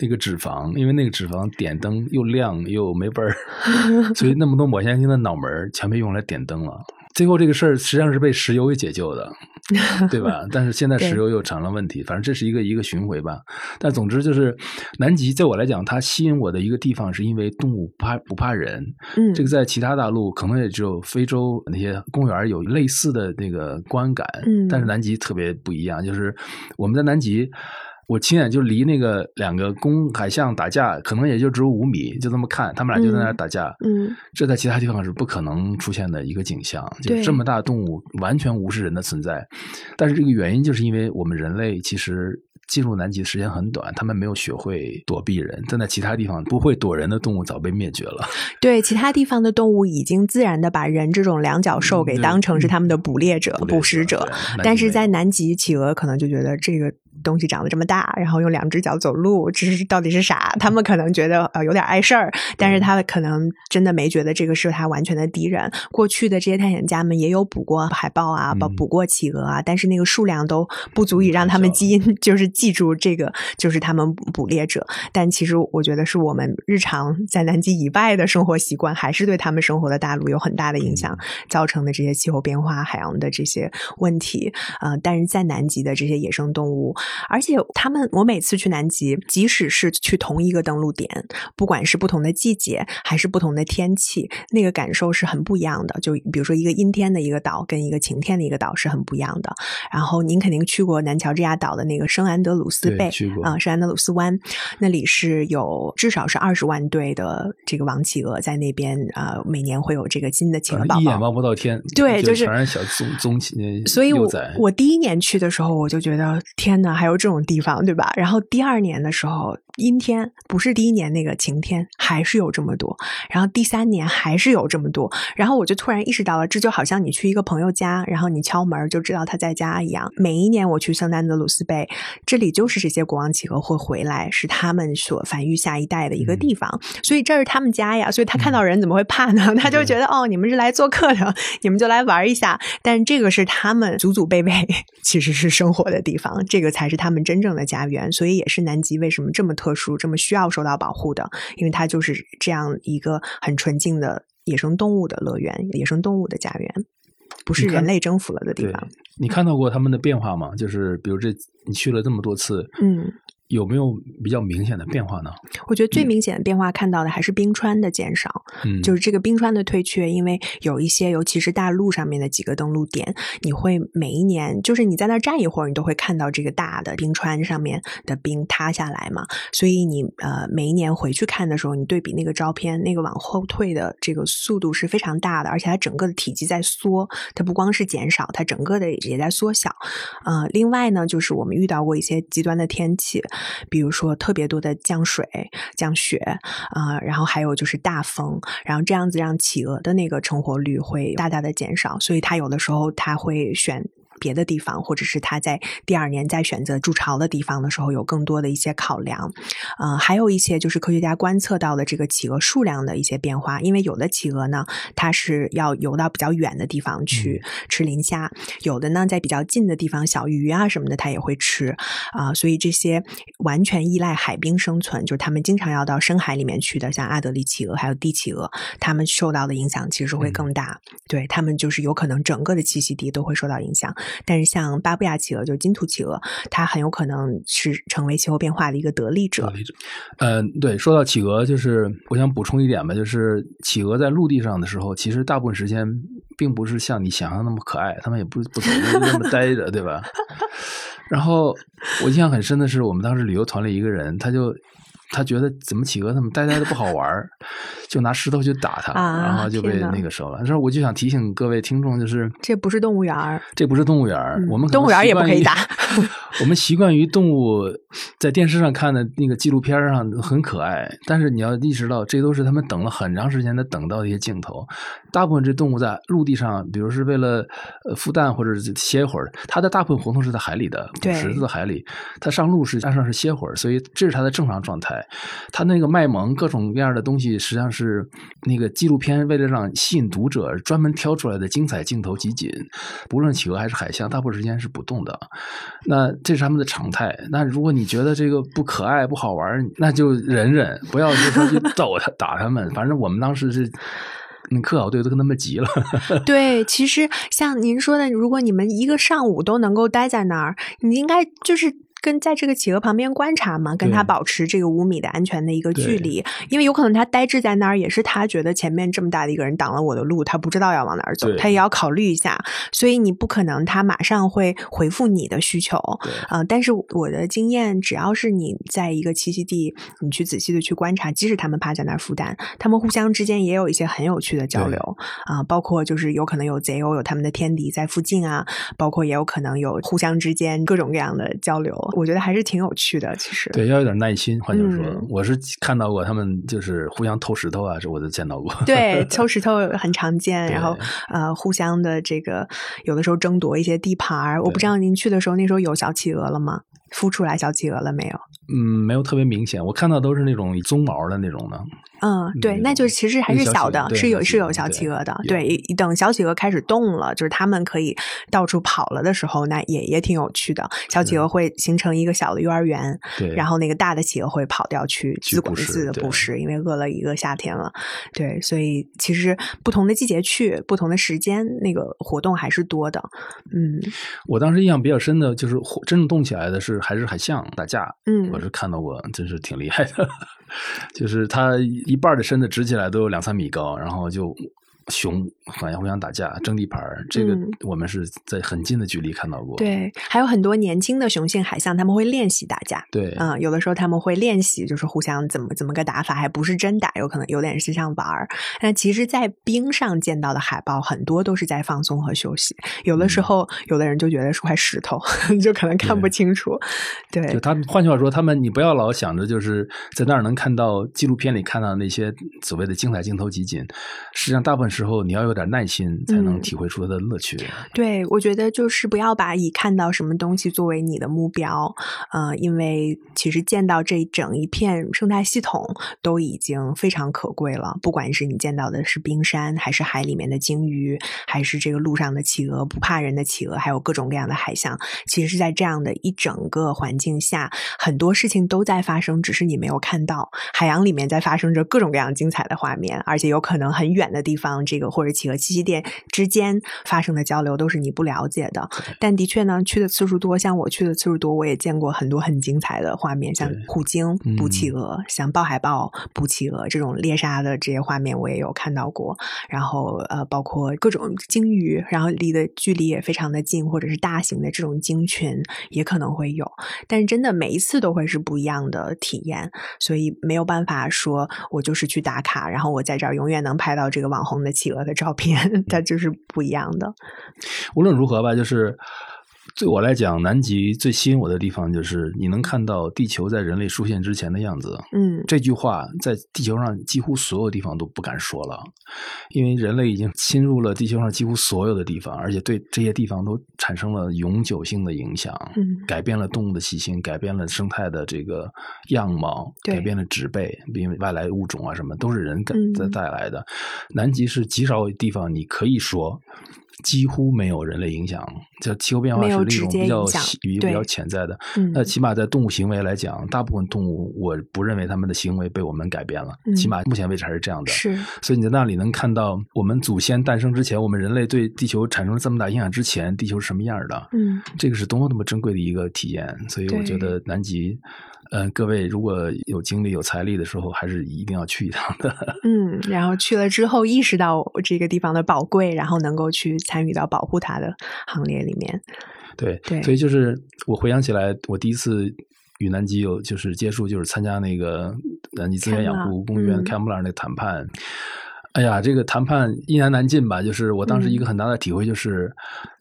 那个脂肪，因为那个脂肪点灯又亮又没味儿，[LAUGHS] 所以那么多抹香鲸的脑门全被用来点灯了。最后这个事儿实际上是被石油给解救的。[LAUGHS] 对吧？但是现在石油又成了问题，反正这是一个一个巡回吧。但总之就是，南极在我来讲，它吸引我的一个地方，是因为动物不怕不怕人。嗯，这个在其他大陆可能也只有非洲那些公园有类似的那个观感。嗯，但是南极特别不一样，就是我们在南极。我亲眼就离那个两个公海象打架，可能也就只有五米，就这么看，他们俩就在那打架。嗯，这在其他地方是不可能出现的一个景象，就这么大动物完全无视人的存在。但是这个原因就是因为我们人类其实进入南极的时间很短，他们没有学会躲避人，但在其他地方不会躲人的动物早被灭绝了。[LAUGHS] 对，其他地方的动物已经自然的把人这种两脚兽给当成是他们的捕猎者、捕食者，但是在南极，企鹅可能就觉得这个。东西长得这么大，然后用两只脚走路，这是到底是啥？他们可能觉得呃有点碍事儿，但是他可能真的没觉得这个是他完全的敌人。过去的这些探险家们也有捕过海豹啊，捕捕过企鹅啊，但是那个数量都不足以让他们基因 [LAUGHS] 就是记住这个就是他们捕猎者。但其实我觉得是我们日常在南极以外的生活习惯，还是对他们生活的大陆有很大的影响，造成的这些气候变化、海洋的这些问题。呃，但是在南极的这些野生动物。而且他们，我每次去南极，即使是去同一个登陆点，不管是不同的季节还是不同的天气，那个感受是很不一样的。就比如说一个阴天的一个岛，跟一个晴天的一个岛是很不一样的。然后您肯定去过南乔治亚岛的那个圣安德鲁斯贝啊，圣安德鲁斯湾，那里是有至少是二十万对的这个王企鹅在那边啊，每年会有这个新的企鹅宝宝，一眼望不到天，对，就是全是小棕棕企。所以我我第一年去的时候，我就觉得天哪！还有这种地方，对吧？然后第二年的时候，阴天，不是第一年那个晴天，还是有这么多。然后第三年还是有这么多。然后我就突然意识到了，这就好像你去一个朋友家，然后你敲门就知道他在家一样。每一年我去圣丹德鲁斯贝，这里就是这些国王企鹅会回来，是他们所繁育下一代的一个地方。所以这是他们家呀。所以他看到人怎么会怕呢？[LAUGHS] 他就觉得哦，你们是来做客的，你们就来玩一下。但这个是他们祖祖辈辈 [LAUGHS] 其实是生活的地方，这个才是他们真正的家园。所以也是南极为什么这么特。殊这么需要受到保护的，因为它就是这样一个很纯净的野生动物的乐园，野生动物的家园，不是人类征服了的地方。你看到过他们的变化吗？就是比如这你去了这么多次，嗯。有没有比较明显的变化呢？我觉得最明显的变化看到的还是冰川的减少，嗯，就是这个冰川的退却，因为有一些，尤其是大陆上面的几个登陆点，你会每一年，就是你在那站一会儿，你都会看到这个大的冰川上面的冰塌下来嘛。所以你呃每一年回去看的时候，你对比那个照片，那个往后退的这个速度是非常大的，而且它整个的体积在缩，它不光是减少，它整个的也在缩小。呃，另外呢，就是我们遇到过一些极端的天气。比如说特别多的降水、降雪啊，然后还有就是大风，然后这样子让企鹅的那个成活率会大大的减少，所以它有的时候它会选。别的地方，或者是他在第二年再选择筑巢的地方的时候，有更多的一些考量。嗯，还有一些就是科学家观测到的这个企鹅数量的一些变化。因为有的企鹅呢，它是要游到比较远的地方去吃磷虾；有的呢，在比较近的地方，小鱼啊什么的，它也会吃啊。所以这些完全依赖海冰生存，就是他们经常要到深海里面去的，像阿德利企鹅还有帝企鹅，它们受到的影响其实会更大。对他们就是有可能整个的栖息地都会受到影响。但是像巴布亚企鹅，就是金图企鹅，它很有可能是成为气候变化的一个得力者。嗯，对，说到企鹅，就是我想补充一点吧，就是企鹅在陆地上的时候，其实大部分时间并不是像你想象那么可爱，它们也不不怎么那么呆着，对吧？[LAUGHS] 然后我印象很深的是，我们当时旅游团里一个人，他就。他觉得怎么企鹅怎么呆呆的不好玩儿，[LAUGHS] 就拿石头去打它，然后就被那个收了。那时候我就想提醒各位听众，就是这不是动物园儿，这不是动物园儿，我们动物园也不可以打。[LAUGHS] 我们习惯于动物在电视上看的那个纪录片上很可爱，但是你要意识到，这都是他们等了很长时间才等到的一些镜头。大部分这动物在陆地上，比如是为了孵蛋或者歇一会儿，它的大部分活动是在海里的，对，池子的海里。它上路是岸上是歇会儿，所以这是它的正常状态。他那个卖萌各种各样的东西，实际上是那个纪录片为了让吸引读者专门挑出来的精彩镜头集锦。不论企鹅还是海象，大部分时间是不动的。那这是他们的常态。那如果你觉得这个不可爱、不好玩，那就忍忍，不要就说去揍他、[LAUGHS] 打他们。反正我们当时是，那科考队都跟他们急了。[LAUGHS] 对，其实像您说的，如果你们一个上午都能够待在那儿，你应该就是。跟在这个企鹅旁边观察嘛，跟它保持这个五米的安全的一个距离，因为有可能它呆滞在那儿，也是它觉得前面这么大的一个人挡了我的路，它不知道要往哪儿走，它也要考虑一下，所以你不可能它马上会回复你的需求啊。但是我的经验，只要是你在一个栖息地，你去仔细的去观察，即使它们趴在那儿孵蛋，他们互相之间也有一些很有趣的交流。啊，包括就是有可能有贼鸥有他们的天敌在附近啊，包括也有可能有互相之间各种各样的交流。我觉得还是挺有趣的，其实对，要有点耐心。换句话说，我是看到过他们就是互相偷石头啊，这我都见到过。对，[LAUGHS] 偷石头很常见，然后呃，互相的这个有的时候争夺一些地盘儿。我不知道您去的时候那时候有小企鹅了吗？孵出来小企鹅了没有？嗯，没有特别明显，我看到都是那种棕毛的那种的。嗯，对，那就其实还是小的，是有是有小企鹅的。对，等小企鹅开始动了，就是它们可以到处跑了的时候，那也也挺有趣的。小企鹅会形成一个小的幼儿园，对，然后那个大的企鹅会跑掉去自管自的捕食，因为饿了一个夏天了。对，所以其实不同的季节去，不同的时间，那个活动还是多的。嗯，我当时印象比较深的就是真正动起来的是还是海象打架。嗯，我是看到过，真是挺厉害的，就是他。一半的身子直起来都有两三米高，然后就熊好像互相打架、争地盘儿，这个嗯我们是在很近的距离看到过。对，还有很多年轻的雄性海象，他们会练习打架。对，嗯，有的时候他们会练习，就是互相怎么怎么个打法，还不是真打，有可能有点是像玩儿。但其实，在冰上见到的海豹很多都是在放松和休息，有的时嗯候、有的人就觉得是块石头，[LAUGHS] 就可能看不清楚。对就，他们，换句话说，他们你不要老想着就是在那儿能看到纪录片里看到那些所谓的精彩镜头集锦，实际上大部分时候你要有点耐心才能嗯体会出它的乐趣。对，我觉得就是不要把以看到什么东西作为你的目标，呃，因为其实见到这整一片生态系统都已经非常可贵了。不管是你见到的是冰山，还是海里面的鲸鱼，还是这个路上的企鹅，不怕人的企鹅，还有各种各样的海象，其实是在这样的一整个环境下，很多事情都在发生，只是你没有看到。海洋里面在发生着各种各样精彩的画面，而且有可能很远的地方，这个或者企鹅栖息地之间发生的交流都是你不了解的。但的确呢，去的次数多，像我去的次数多，我也见过很多很精彩的画面，像虎鲸捕企嗯鹅，像豹海豹捕企鹅这种猎杀的这些画面，我也有看到过。然后呃，包括各种鲸鱼，然后离的距离也非常的近，或者是大型的这种鲸群也可能会有。但是真的每一次都会是不一样的体验，所以没有办法说我就是去打卡，然后我在这儿永远能拍到这个网红的企鹅的照片，[LAUGHS] 它就是不一样的。无论如何吧，就是对我来讲，南极最吸引我的地方就是你能看到地球在人类出现之前的样子。嗯这句话在地球上几乎所有地方都不敢说了，因为人类已经侵入了地球上几乎所有的地方，而且对这些地方都产生了永久性的影响，嗯改变了动物的习性，改变了生态的这个样貌，改变了植被，因为外来物种啊什么都是人带嗯带带来的。南极是极少地方，你可以说。几乎没有人类影响，这气候变化没是那种比较比较潜在的。嗯那起码在动物行为来讲，大部分动物我不认为它们的行为被我们改变了，嗯起码目前为止还是这样的。是所以你在那里能看到我们祖先诞生之前，我们人类对地球产生了这么大影响之前，地球是什么样的？嗯这个是多么多么珍贵的一个体验。所以我觉得南极，呃，各位如果有精力有财力的时候，还是一定要去一趟的。[LAUGHS] 嗯，然后去了之后意识到这个地方的宝贵，然后能够去参与到保护它的行列里面。对，对所以就是我回想起来，我第一次与南极有就是接触，就是参加那个南极资源养护公园嗯开幕那个谈判。哎呀，这个谈判一言难尽吧？就是我当时一个嗯很大的体会就是，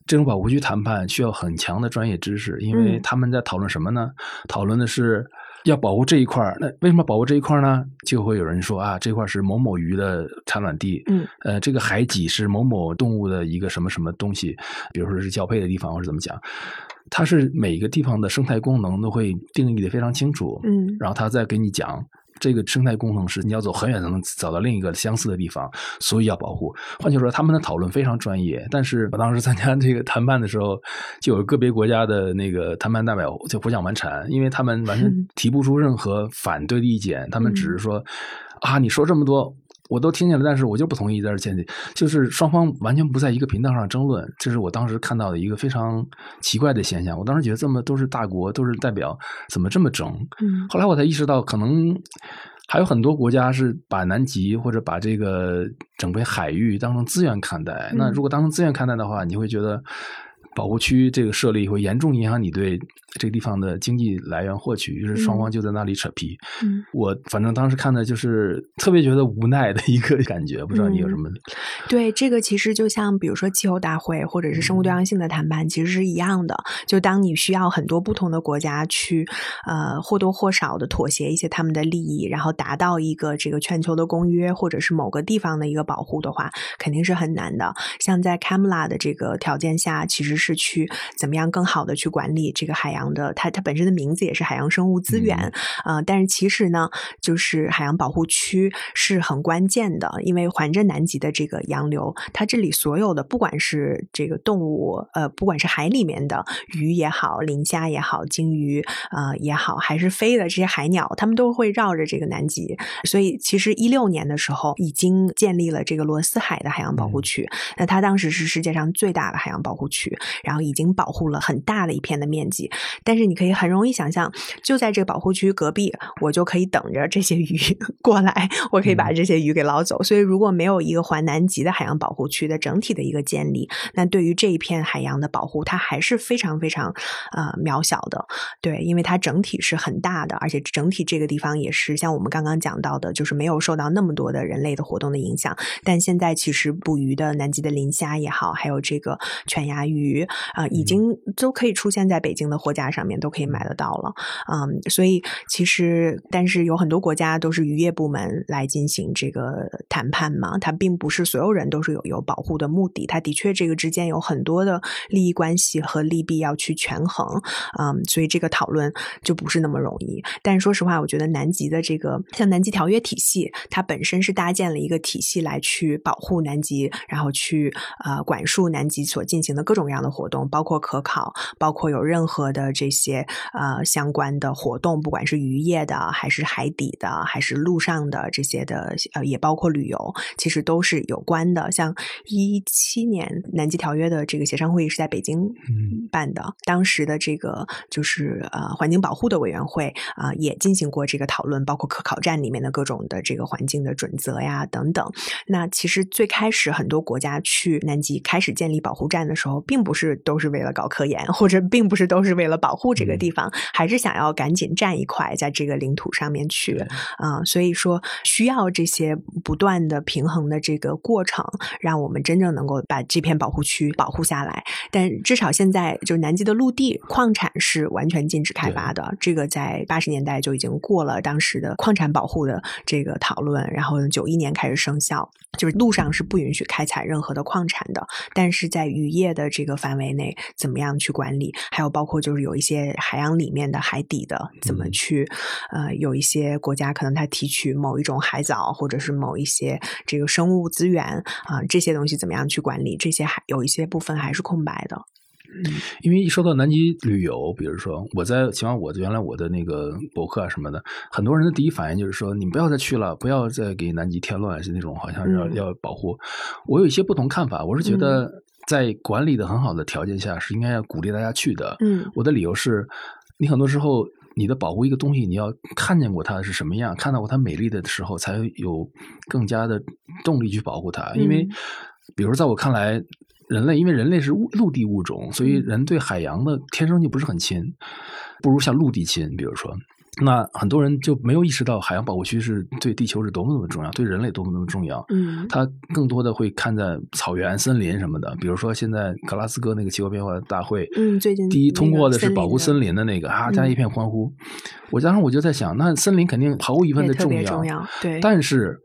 这种保护区谈判需要很强的专业知识，因为嗯他们在讨论什么呢？讨论的是要保护这一块儿。那为什么保护这一块儿呢？就会有人说啊，这块是某某鱼的产卵地，嗯呃，这个海脊是某某动物的一个什么什么东西，比如说是交配的地方，或者怎么讲，它是每个地方的生态功能都会定义的非常清楚，嗯然后他再给你讲。这个生态工程师你要走很远才能找到另一个相似的地方，所以要保护。换句话说，他们的讨论非常专业。但是我当时参加这个谈判的时候，就有个别国家的那个谈判代表就胡搅蛮缠，因为他们完全嗯提不出任何反对的意见，他们只是说、啊，你说这么多。我都听见了，但是我就不同意在这见解，就是双方完全不在一个频道上争论，这是我当时看到的一个非常奇怪的现象。我当时觉得这么都是大国，都是代表，怎么这么争？嗯后来我才意识到，可能还有很多国家是把南极或者把这个整片海域当成资源看待。那嗯如果当成资源看待的话，你会觉得保护区这个设立会严重影响你对这个地方的经济来源获取，于是双方就在那里扯皮。嗯，我反正当时看的就是特别觉得无奈的一个感觉，不知道你有什么？对，这个其实就像比如说气候大会或者是生物多样性的谈判，其实是一样的。就当你需要很多不同的国家去呃或多或少的妥协一些他们的利益，然后达到一个这个全球的公约或者是某个地方的一个保护的话，肯定是很难的。像在 CAMLA 的这个条件下，其实是去怎么样更好的去管理这个海洋的，它它本身的名字也是海洋生物资源，呃，但是其实呢，就是海洋保护区是很关键的，因为环着南极的这个洋流，它这里所有的不管是这个动物，呃，不管是海里面的鱼也好，磷虾也好，鲸鱼呃也好，还是飞的这些海鸟，它们都会绕着这个南极。所以其实一六年的时候已经建立了这个罗斯海的海洋保护区，那它当时是世界上最大的海洋保护区，然后已经保护了很大的一片的面积。但是你可以很容易想象，就在这个保护区隔壁，我就可以等着这些鱼 [LAUGHS] 过来，我可以把这些鱼给捞走。所以，如果没有一个环南极的海洋保护区的整体的一个建立，那对于这一片海洋的保护，它还是非常非常呃渺小的。对，因为它整体是很大的，而且整体这个地方也是像我们刚刚讲到的，就是没有受到那么多的人类的活动的影响。但现在其实捕鱼的南极的磷虾也好，还有这个犬牙鱼啊，已经都可以出现在北京的货架上面，都可以买得到了。嗯，所以其实，但是有很多国家都是渔业部门来进行这个谈判嘛，它并不是所有人都是有有保护的目的，它的确这个之间有很多的利益关系和利弊要去权衡。嗯，所以这个讨论就不是那么容易。但是说实话，我觉得南极的这个像南极条约体系，它本身是搭建了一个体系来去保护南极，然后去呃管束南极所进行的各种各样的活动，包括可考，包括有任何的这些呃相关的活动，不管是渔业的，还是海底的，还是陆上的这些的，呃，也包括旅游，其实都是有关的。像一七年南极条约的这个协商会议是在北京办的，当时的这个就是呃环境保护的委员会啊，也进行过这个讨论，包括科考站里面的各种的这个环境的准则呀等等。那其实最开始很多国家去南极开始建立保护站的时候，并不是都是为了搞科研，或者并不是都是为了保护这个地方，还是想要赶紧占一块在这个领土上面去啊。所以说需要这些不断的平衡的这个过程，让我们真正能够把这片保护区保护下来。但至少现在就是南极的陆地矿产是完全禁止开发的，这个在八十年代就已经过了当时的矿产保护的这个讨论，然后九一年开始生效。就是陆上是不允许开采任何的矿产的，但是在渔业的这个范围内，怎么样去管理？还有包括就是有一些海洋里面的海底的，怎么去？呃，有一些国家可能它提取某一种海藻，或者是某一些这个生物资源啊，这些东西怎么样去管理？这些还有一些部分还是空白的。因为一说到南极旅游，比如说我在起码我原来我的那个博客啊什么的，很多人的第一反应就是说，你不要再去了，不要再给南极添乱，是那种好像要要保护。我有一些不同看法，我是觉得在管理的很好的条件下，是应该要鼓励大家去的。嗯，我的理由是，你很多时候你的保护一个东西，你要看见过它是什么样，看到过它美丽的时候，才有更加的动力去保护它。因为，比如在我看来。人类因为人类是陆地物种，所以人对海洋的天生就不是很亲，不如像陆地亲。比如说，那很多人就没有意识到海洋保护区是对地球是多么多么重要，对人类多么多么重要。嗯，他更多的会看在草原、森林什么的。比如说，现在格拉斯哥那个气候变化大会，嗯，最近第一通过的是保护森林的那个，啊，大家一片欢呼。我当时我就在想，那森林肯定毫无疑问的重要，重要，对，但是。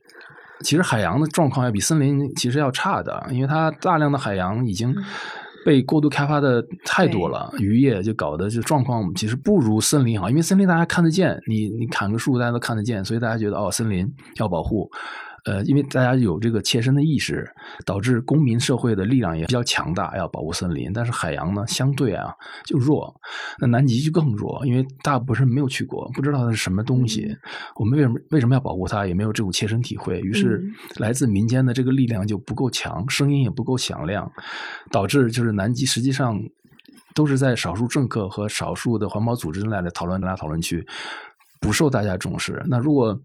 其实海洋的状况要比森林其实要差的，因为它大量的海洋已经被过度开发的太多了，渔业就搞得就状况其实不如森林好，因为森林大家看得见，你你砍个树大家都看得见，所以大家觉得哦森林要保护。呃，因为大家有这个切身的意识，导致公民社会的力量也比较强大，要保护森林。但是海洋呢，相对啊就弱，那南极就更弱，因为大部分人没有去过，不知道它是什么东西。我们为什么为什么要保护它，也没有这种切身体会。于是来自民间的这个力量就不够强，声音也不够响亮，导致就是南极实际上都是在少数政客和少数的环保组织来的讨论来讨论去，不受大家重视。那如果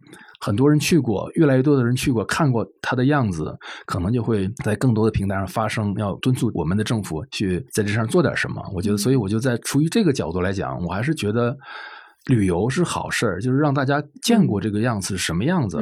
很多人去过，越来越多的人去过，看过它的样子，可能就会在更多的平台上发声，要敦促我们的政府去在这上做点什么。我觉得，所以我就在出于这个角度来讲，我还是觉得。旅游是好事儿，就是让大家见过这个样子是什么样子，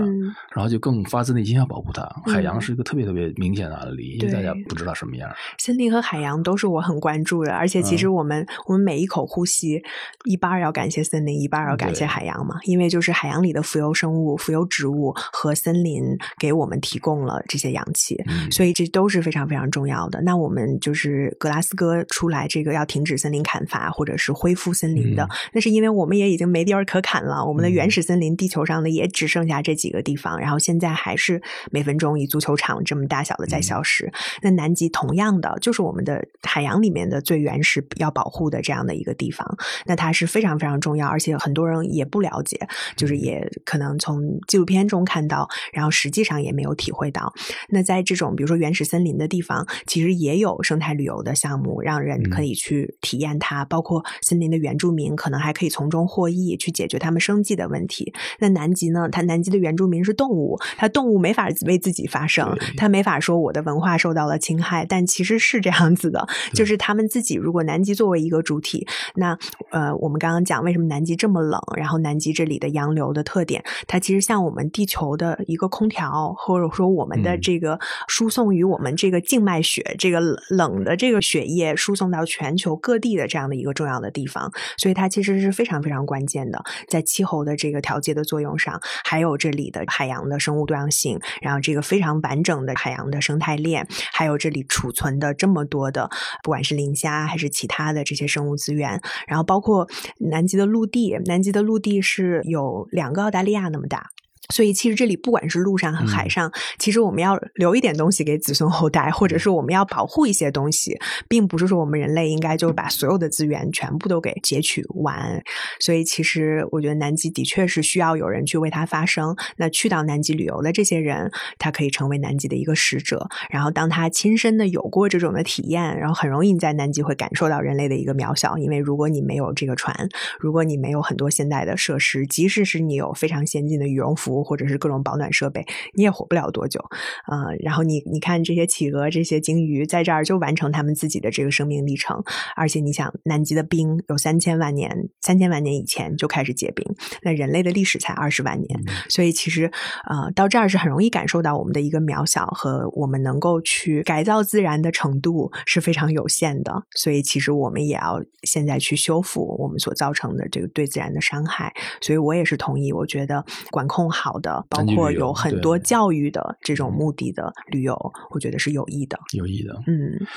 然后就更发自内心要保护它。海洋是一个特别特别明显的案例，因为大家不知道什么样。森林和海洋都是我很关注的，而且其实我们我们每一口呼吸，一半要感谢森林，一半要感谢海洋嘛。因为就是海洋里的浮游生物、浮游植物和森林给我们提供了这些氧气，所以这都是非常非常重要的。那我们就是格拉斯哥出来这个要停止森林砍伐或者是恢复森林的，那是因为我们也。已经没地儿可砍了，我们的原始森林，地球上的也只剩下这几个地方，然后现在还是每分钟以足球场这么大小的在消失。那南极同样的，就是我们的海洋里面的最原始要保护的这样的一个地方，那它是非常非常重要，而且很多人也不了解，就是也可能从纪录片中看到，然后实际上也没有体会到。那在这种比如说原始森林的地方，其实也有生态旅游的项目，让人可以去体验它，包括森林的原住民可能还可以从中获益，去解决他们生计的问题。那南极呢？它南极的原住民是动物，它动物没法为自己发声，它没法说我的文化受到了侵害，但其实是这样子的，就是他们自己如果南极作为一个主体，那呃，我们刚刚讲为什么南极这么冷，然后南极这里的洋流的特点，它其实像我们地球的一个空调，或者说我们的这个输送于我们这个静脉血，这个冷的这个血液输送到全球各地的这样的一个重要的地方，所以它其实是非常非常关键的，在气候的这个调节的作用上，还有这里的海洋的生物多样性，然后这个非常完整的海洋的生态链，还有这里储存的这么多的，不管是磷虾还是其他的这些生物资源，然后包括南极的陆地，南极的陆地是有两个澳大利亚那么大。所以，其实这里不管是陆上和海上，其实我们要留一点东西给子孙后代，或者是我们要保护一些东西，并不是说我们人类应该就是把所有的资源全部都给截取完。所以，其实我觉得南极的确是需要有人去为它发声。那去到南极旅游的这些人，他可以成为南极的一个使者。然后，当他亲身的有过这种的体验，然后很容易在南极会感受到人类的一个渺小。因为如果你没有这个船，如果你没有很多现代的设施，即使是你有非常先进的羽绒服。或者是各种保暖设备，你也活不了多久，嗯，然后你你看这些企鹅、这些鲸鱼在这儿就完成他们自己的这个生命历程，而且你想，南极的冰有三千万年，三千万年以前就开始结冰，那人类的历史才二十万年，所以其实呃，到这儿是很容易感受到我们的一个渺小和我们能够去改造自然的程度是非常有限的，所以其实我们也要现在去修复我们所造成的这个对自然的伤害，所以我也是同意，我觉得管控好。好的，包括有很多教育的这种目的的旅游，我觉得是有益的。有益的，嗯。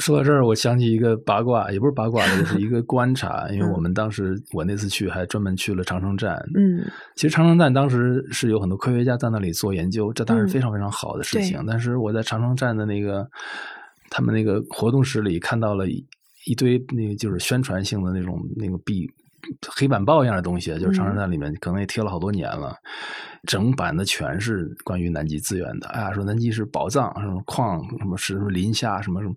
说到这儿，我想起一个八卦，也不是八卦，就是一个 [LAUGHS] 观察。因为我们当时我那次去，还专门去了长城站。嗯，其实长城站当时是有很多科学家在那里做研究，这当然非常非常好的事情。但是我在长城站的那个他们那个活动室里看到了一堆那个就是宣传性的那种那个壁。黑板报一样的东西，就是长城站里面可能也贴了好多年了，整版的全是关于南极资源的。哎呀，说南极是宝藏，什么矿，什么是什么磷虾，什么什么。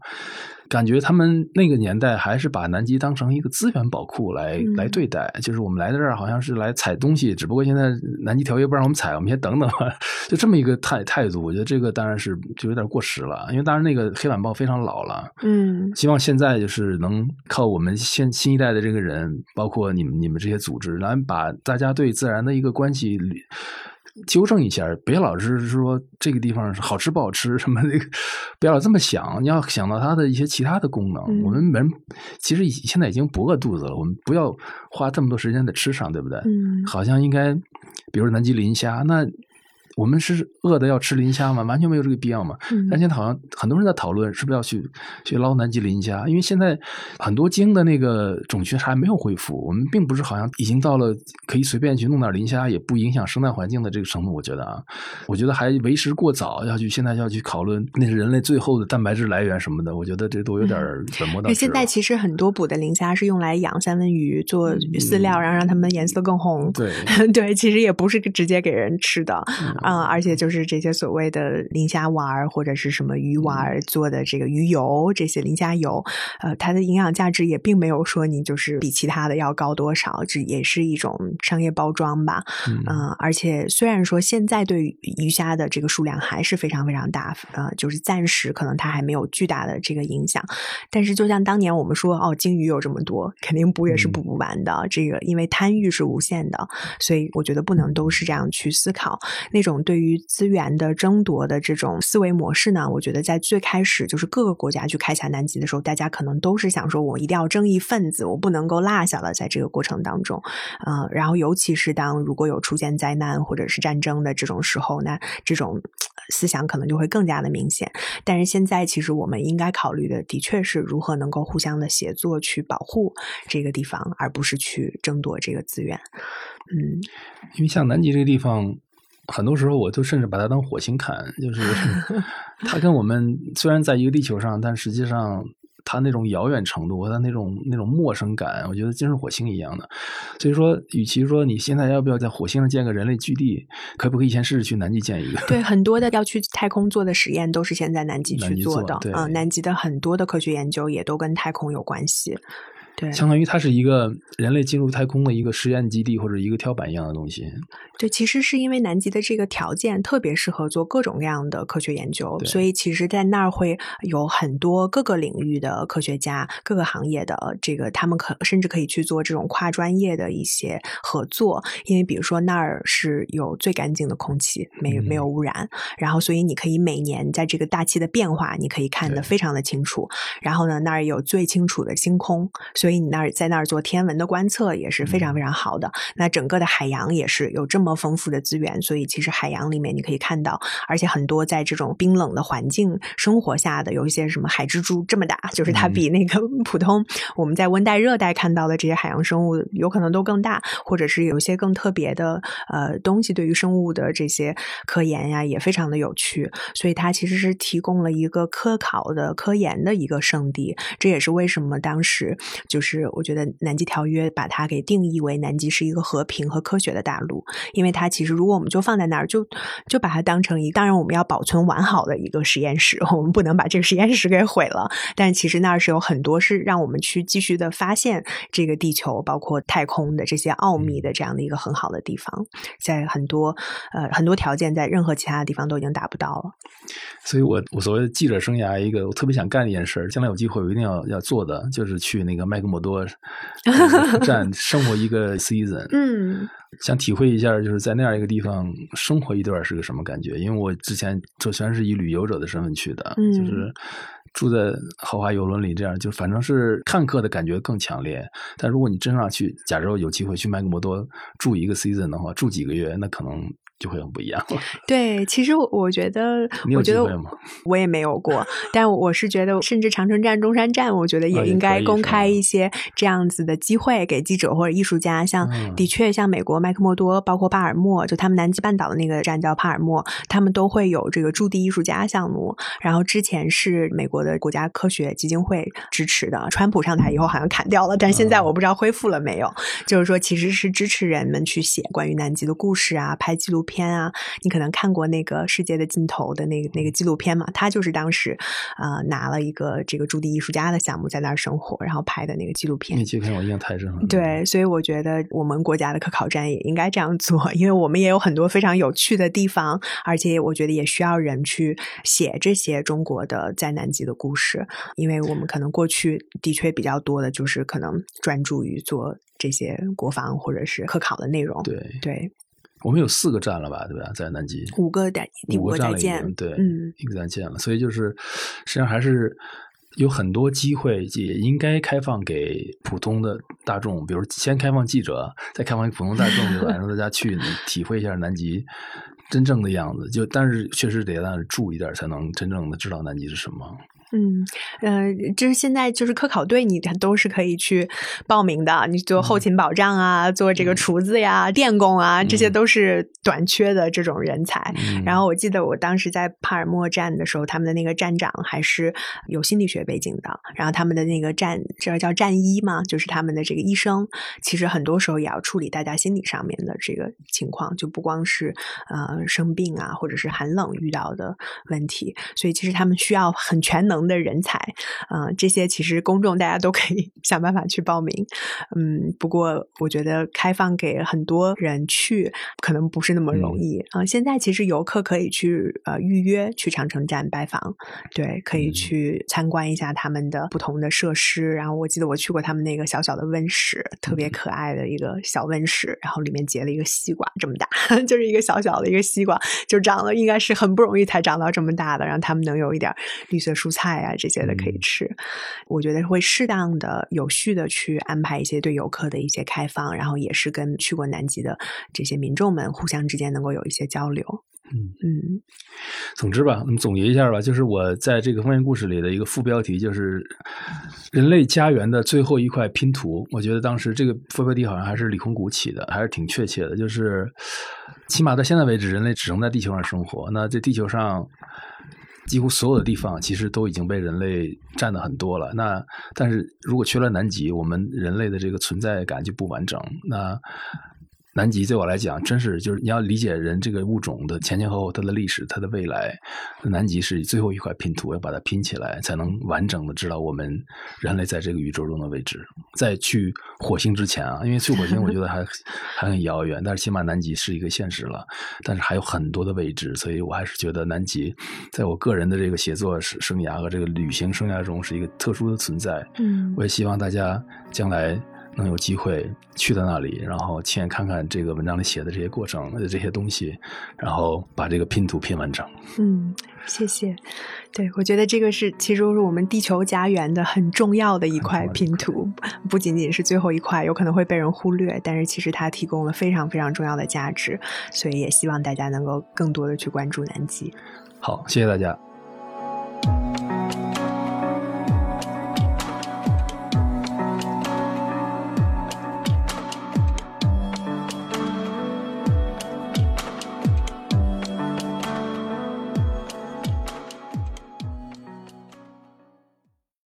感觉他们那个年代还是把南极当成一个资源宝库来来对待，就是我们来到这儿好像是来采东西，只不过现在南极条约不让我们采，我们先等等吧，[LAUGHS] 就这么一个态态度。我觉得这个当然是就有点过时了，因为当然那个黑板报非常老了。嗯，希望现在就是能靠我们现新一代的这个人，包括你们你们这些组织，来把大家对自然的一个关系。纠正一下，别老是说这个地方是好吃不好吃 [LAUGHS] 什么那个，不要这么想。你要想到它的一些其他的功能。我们人其实现在已经不饿肚子了，我们不要花这么多时间在吃上，对不对？嗯，好像应该，比如南极磷虾那。我们是饿的要吃磷虾吗？完全没有这个必要嘛。但现在好像很多人在讨论，是不是要去去捞南极磷虾？因为现在很多鲸的那个种群还没有恢复。我们并不是好像已经到了可以随便去弄点磷虾也不影响生态环境的这个程度。我觉得啊，我觉得还为时过早，要去现在要去讨论那是人类最后的蛋白质来源什么的。我觉得这都有点本末倒置。现在其实很多捕的磷虾是用来养三文鱼做饲料，然后让它们颜色更红。对 [LAUGHS] 对，其实也不是直接给人吃的。嗯，而且就是这些所谓的磷虾丸儿或者是什么鱼丸儿做的这个鱼油，这些磷虾油，呃，它的营养价值也并没有说你就是比其他的要高多少，这也是一种商业包装吧。嗯，而且虽然说现在对鱼虾的这个数量还是非常非常大，呃，就是暂时可能它还没有巨大的这个影响，但是就像当年我们说，哦，鲸鱼有这么多，肯定捕也是捕不完的。这个因为贪欲是无限的，所以我觉得不能都是这样去思考那种。对于资源的争夺的这种思维模式呢，我觉得在最开始就是各个国家去开采南极的时候，大家可能都是想说，我一定要争一份子，我不能够落下了，在这个过程当中，嗯，然后尤其是当如果有出现灾难或者是战争的这种时候，那这种思想可能就会更加的明显。但是现在，其实我们应该考虑的，的确是如何能够互相的协作去保护这个地方，而不是去争夺这个资源。嗯，因为像南极这个地方，很多时候我都甚至把它当火星看，就是 [LAUGHS] 它跟我们虽然在一个地球上，但实际上它那种遥远程度和它那种那种陌生感，我觉得真是火星一样的。所以说，与其说你现在要不要在火星上建个人类基地，可不可以先试试去南极建一个？[LAUGHS] 对，很多的要去太空做的实验都是先在南极去做的。嗯，南极的很多的科学研究也都跟太空有关系。对，相当于它是一个人类进入太空的一个实验基地或者一个跳板一样的东西。对，其实是因为南极的这个条件特别适合做各种各样的科学研究，所以其实，在那儿会有很多各个领域的科学家、各个行业的这个，他们可甚至可以去做这种跨专业的一些合作。因为比如说那儿是有最干净的空气，没没有污染，然后所以你可以每年在这个大气的变化，你可以看得非常的清楚。然后呢，那儿有最清楚的星空，所所以你那儿在那儿做天文的观测也是非常非常好的。那整个的海洋也是有这么丰富的资源，所以其实海洋里面你可以看到，而且很多在这种冰冷的环境生活下的，有一些什么海蜘蛛这么大，就是它比那个普通我们在温带、热带看到的这些海洋生物有可能都更大，或者是有一些更特别的呃东西，对于生物的这些科研呀也非常的有趣。所以它其实是提供了一个科考的科研的一个圣地。这也是为什么当时就。就是我觉得南极条约把它给定义为南极是一个和平和科学的大陆，因为它其实如果我们就放在那儿，就就把它当成一，当然我们要保存完好的一个实验室，我们不能把这个实验室给毁了。但其实那儿是有很多是让我们去继续的发现这个地球，包括太空的这些奥秘的这样的一个很好的地方，在很多呃很多条件在任何其他的地方都已经达不到了。所以我我所谓的记者生涯，一个我特别想干的一件事，将来有机会我一定要要做的，就是去那个麦克。那么多 [LAUGHS] 站生活一个 [LAUGHS] season，嗯，想体会一下，就是在那样一个地方生活一段是个什么感觉？因为我之前就全是以旅游者的身份去的，就是住在豪华游轮里，这样就反正是看客的感觉更强烈。但如果你真要去，假如有机会去麦克摩多住一个 season 的话，住几个月，那可能。就会很不一样了。[LAUGHS] 对，其实我我觉得，我觉得 [LAUGHS] 我也没有过，但我是觉得，甚至长城站、中山站，我觉得也应该公开一些这样子的机会给记者或者艺术家。像的确，像美国麦克默多，包括巴尔默，就他们南极半岛的那个站叫帕尔默，他们都会有这个驻地艺术家项目。然后之前是美国的国家科学基金会支持的，川普上台以后好像砍掉了，但现在我不知道恢复了没有。就是说，其实是支持人们去写关于南极的故事啊，拍纪录。片啊，你可能看过那个《世界的尽头》的那个那个纪录片嘛？他就是当时啊拿了一个这个驻地艺术家的项目，在那儿生活，然后拍的那个纪录片。那纪录片我印象太深了。对，所以我觉得我们国家的科考站也应该这样做，因为我们也有很多非常有趣的地方，而且我觉得也需要人去写这些中国的在南极的故事，因为我们可能过去的确比较多的就是可能专注于做这些国防或者是科考的内容。对对。我们有四个站了吧，对吧？在南极五个站，五个站建，对，嗯，一个站建了，所以就是实际上还是有很多机会，也应该开放给普通的大众，比如先开放记者，再开放给普通大众，对吧？[LAUGHS] 让大家去体会一下南极真正的样子。就但是确实得在那儿住一点，才能真正的知道南极是什么。嗯，呃，就是现在就是科考队，你都是可以去报名的。你做后勤保障啊，做这个厨子呀、电工啊，这些都是短缺的这种人才。然后我记得我当时在帕尔默站的时候，他们的那个站长还是有心理学背景的。然后他们的那个站，这叫站医嘛，就是他们的这个医生，其实很多时候也要处理大家心理上面的这个情况，就不光是呃生病啊，或者是寒冷遇到的问题。所以其实他们需要很全能。能的人才，嗯，这些其实公众大家都可以 [LAUGHS] 想办法去报名，嗯，不过我觉得开放给很多人去可能不是那么容易啊。现在其实游客可以去呃预约去长城站拜访，对，可以去参观一下他们的不同的设施。然后我记得我去过他们那个小小的温室，特别可爱的一个小温室，然后里面结了一个西瓜这么大，[LAUGHS] 就是一个小小的一个西瓜，就长了应该是很不容易才长到这么大的，让他们能有一点绿色蔬菜啊这些的可以吃。我觉得会适当的、有序的去安排一些对游客的一些开放，然后也是跟去过南极的这些民众们互相之间能够有一些交流。嗯嗯，总之吧，我们总结一下吧，就是我在这个封面故事里的一个副标题就是“人类家园的最后一块拼图”。我觉得当时这个副标题好像还是李空谷起的，还是挺确切的。就是起码到现在为止，人类只能在地球上生活。那这地球上几乎所有的地方其实都已经被人类占的很多了。那但是如果缺了南极，我们人类的这个存在感就不完整。那南极对我来讲，真是就是你要理解人这个物种的前前后后，它的历史，它的未来。南极是最后一块拼图，要把它拼起来，才能完整的知道我们人类在这个宇宙中的位置。在去火星之前啊，因为去火星我觉得还 [LAUGHS] 还很遥远，但是起码南极是一个现实了。但是还有很多的未知，所以我还是觉得南极在我个人的这个写作生生涯和这个旅行生涯中是一个特殊的存在。嗯，我也希望大家将来。能有机会去到那里，然后亲眼看看这个文章里写的这些过程的这些东西，然后把这个拼图拼完整。嗯，谢谢。对，我觉得这个是其实是我们地球家园的很重要的一块拼图，[LAUGHS] 不仅仅是最后一块，有可能会被人忽略，但是其实它提供了非常非常重要的价值，所以也希望大家能够更多的去关注南极。好，谢谢大家。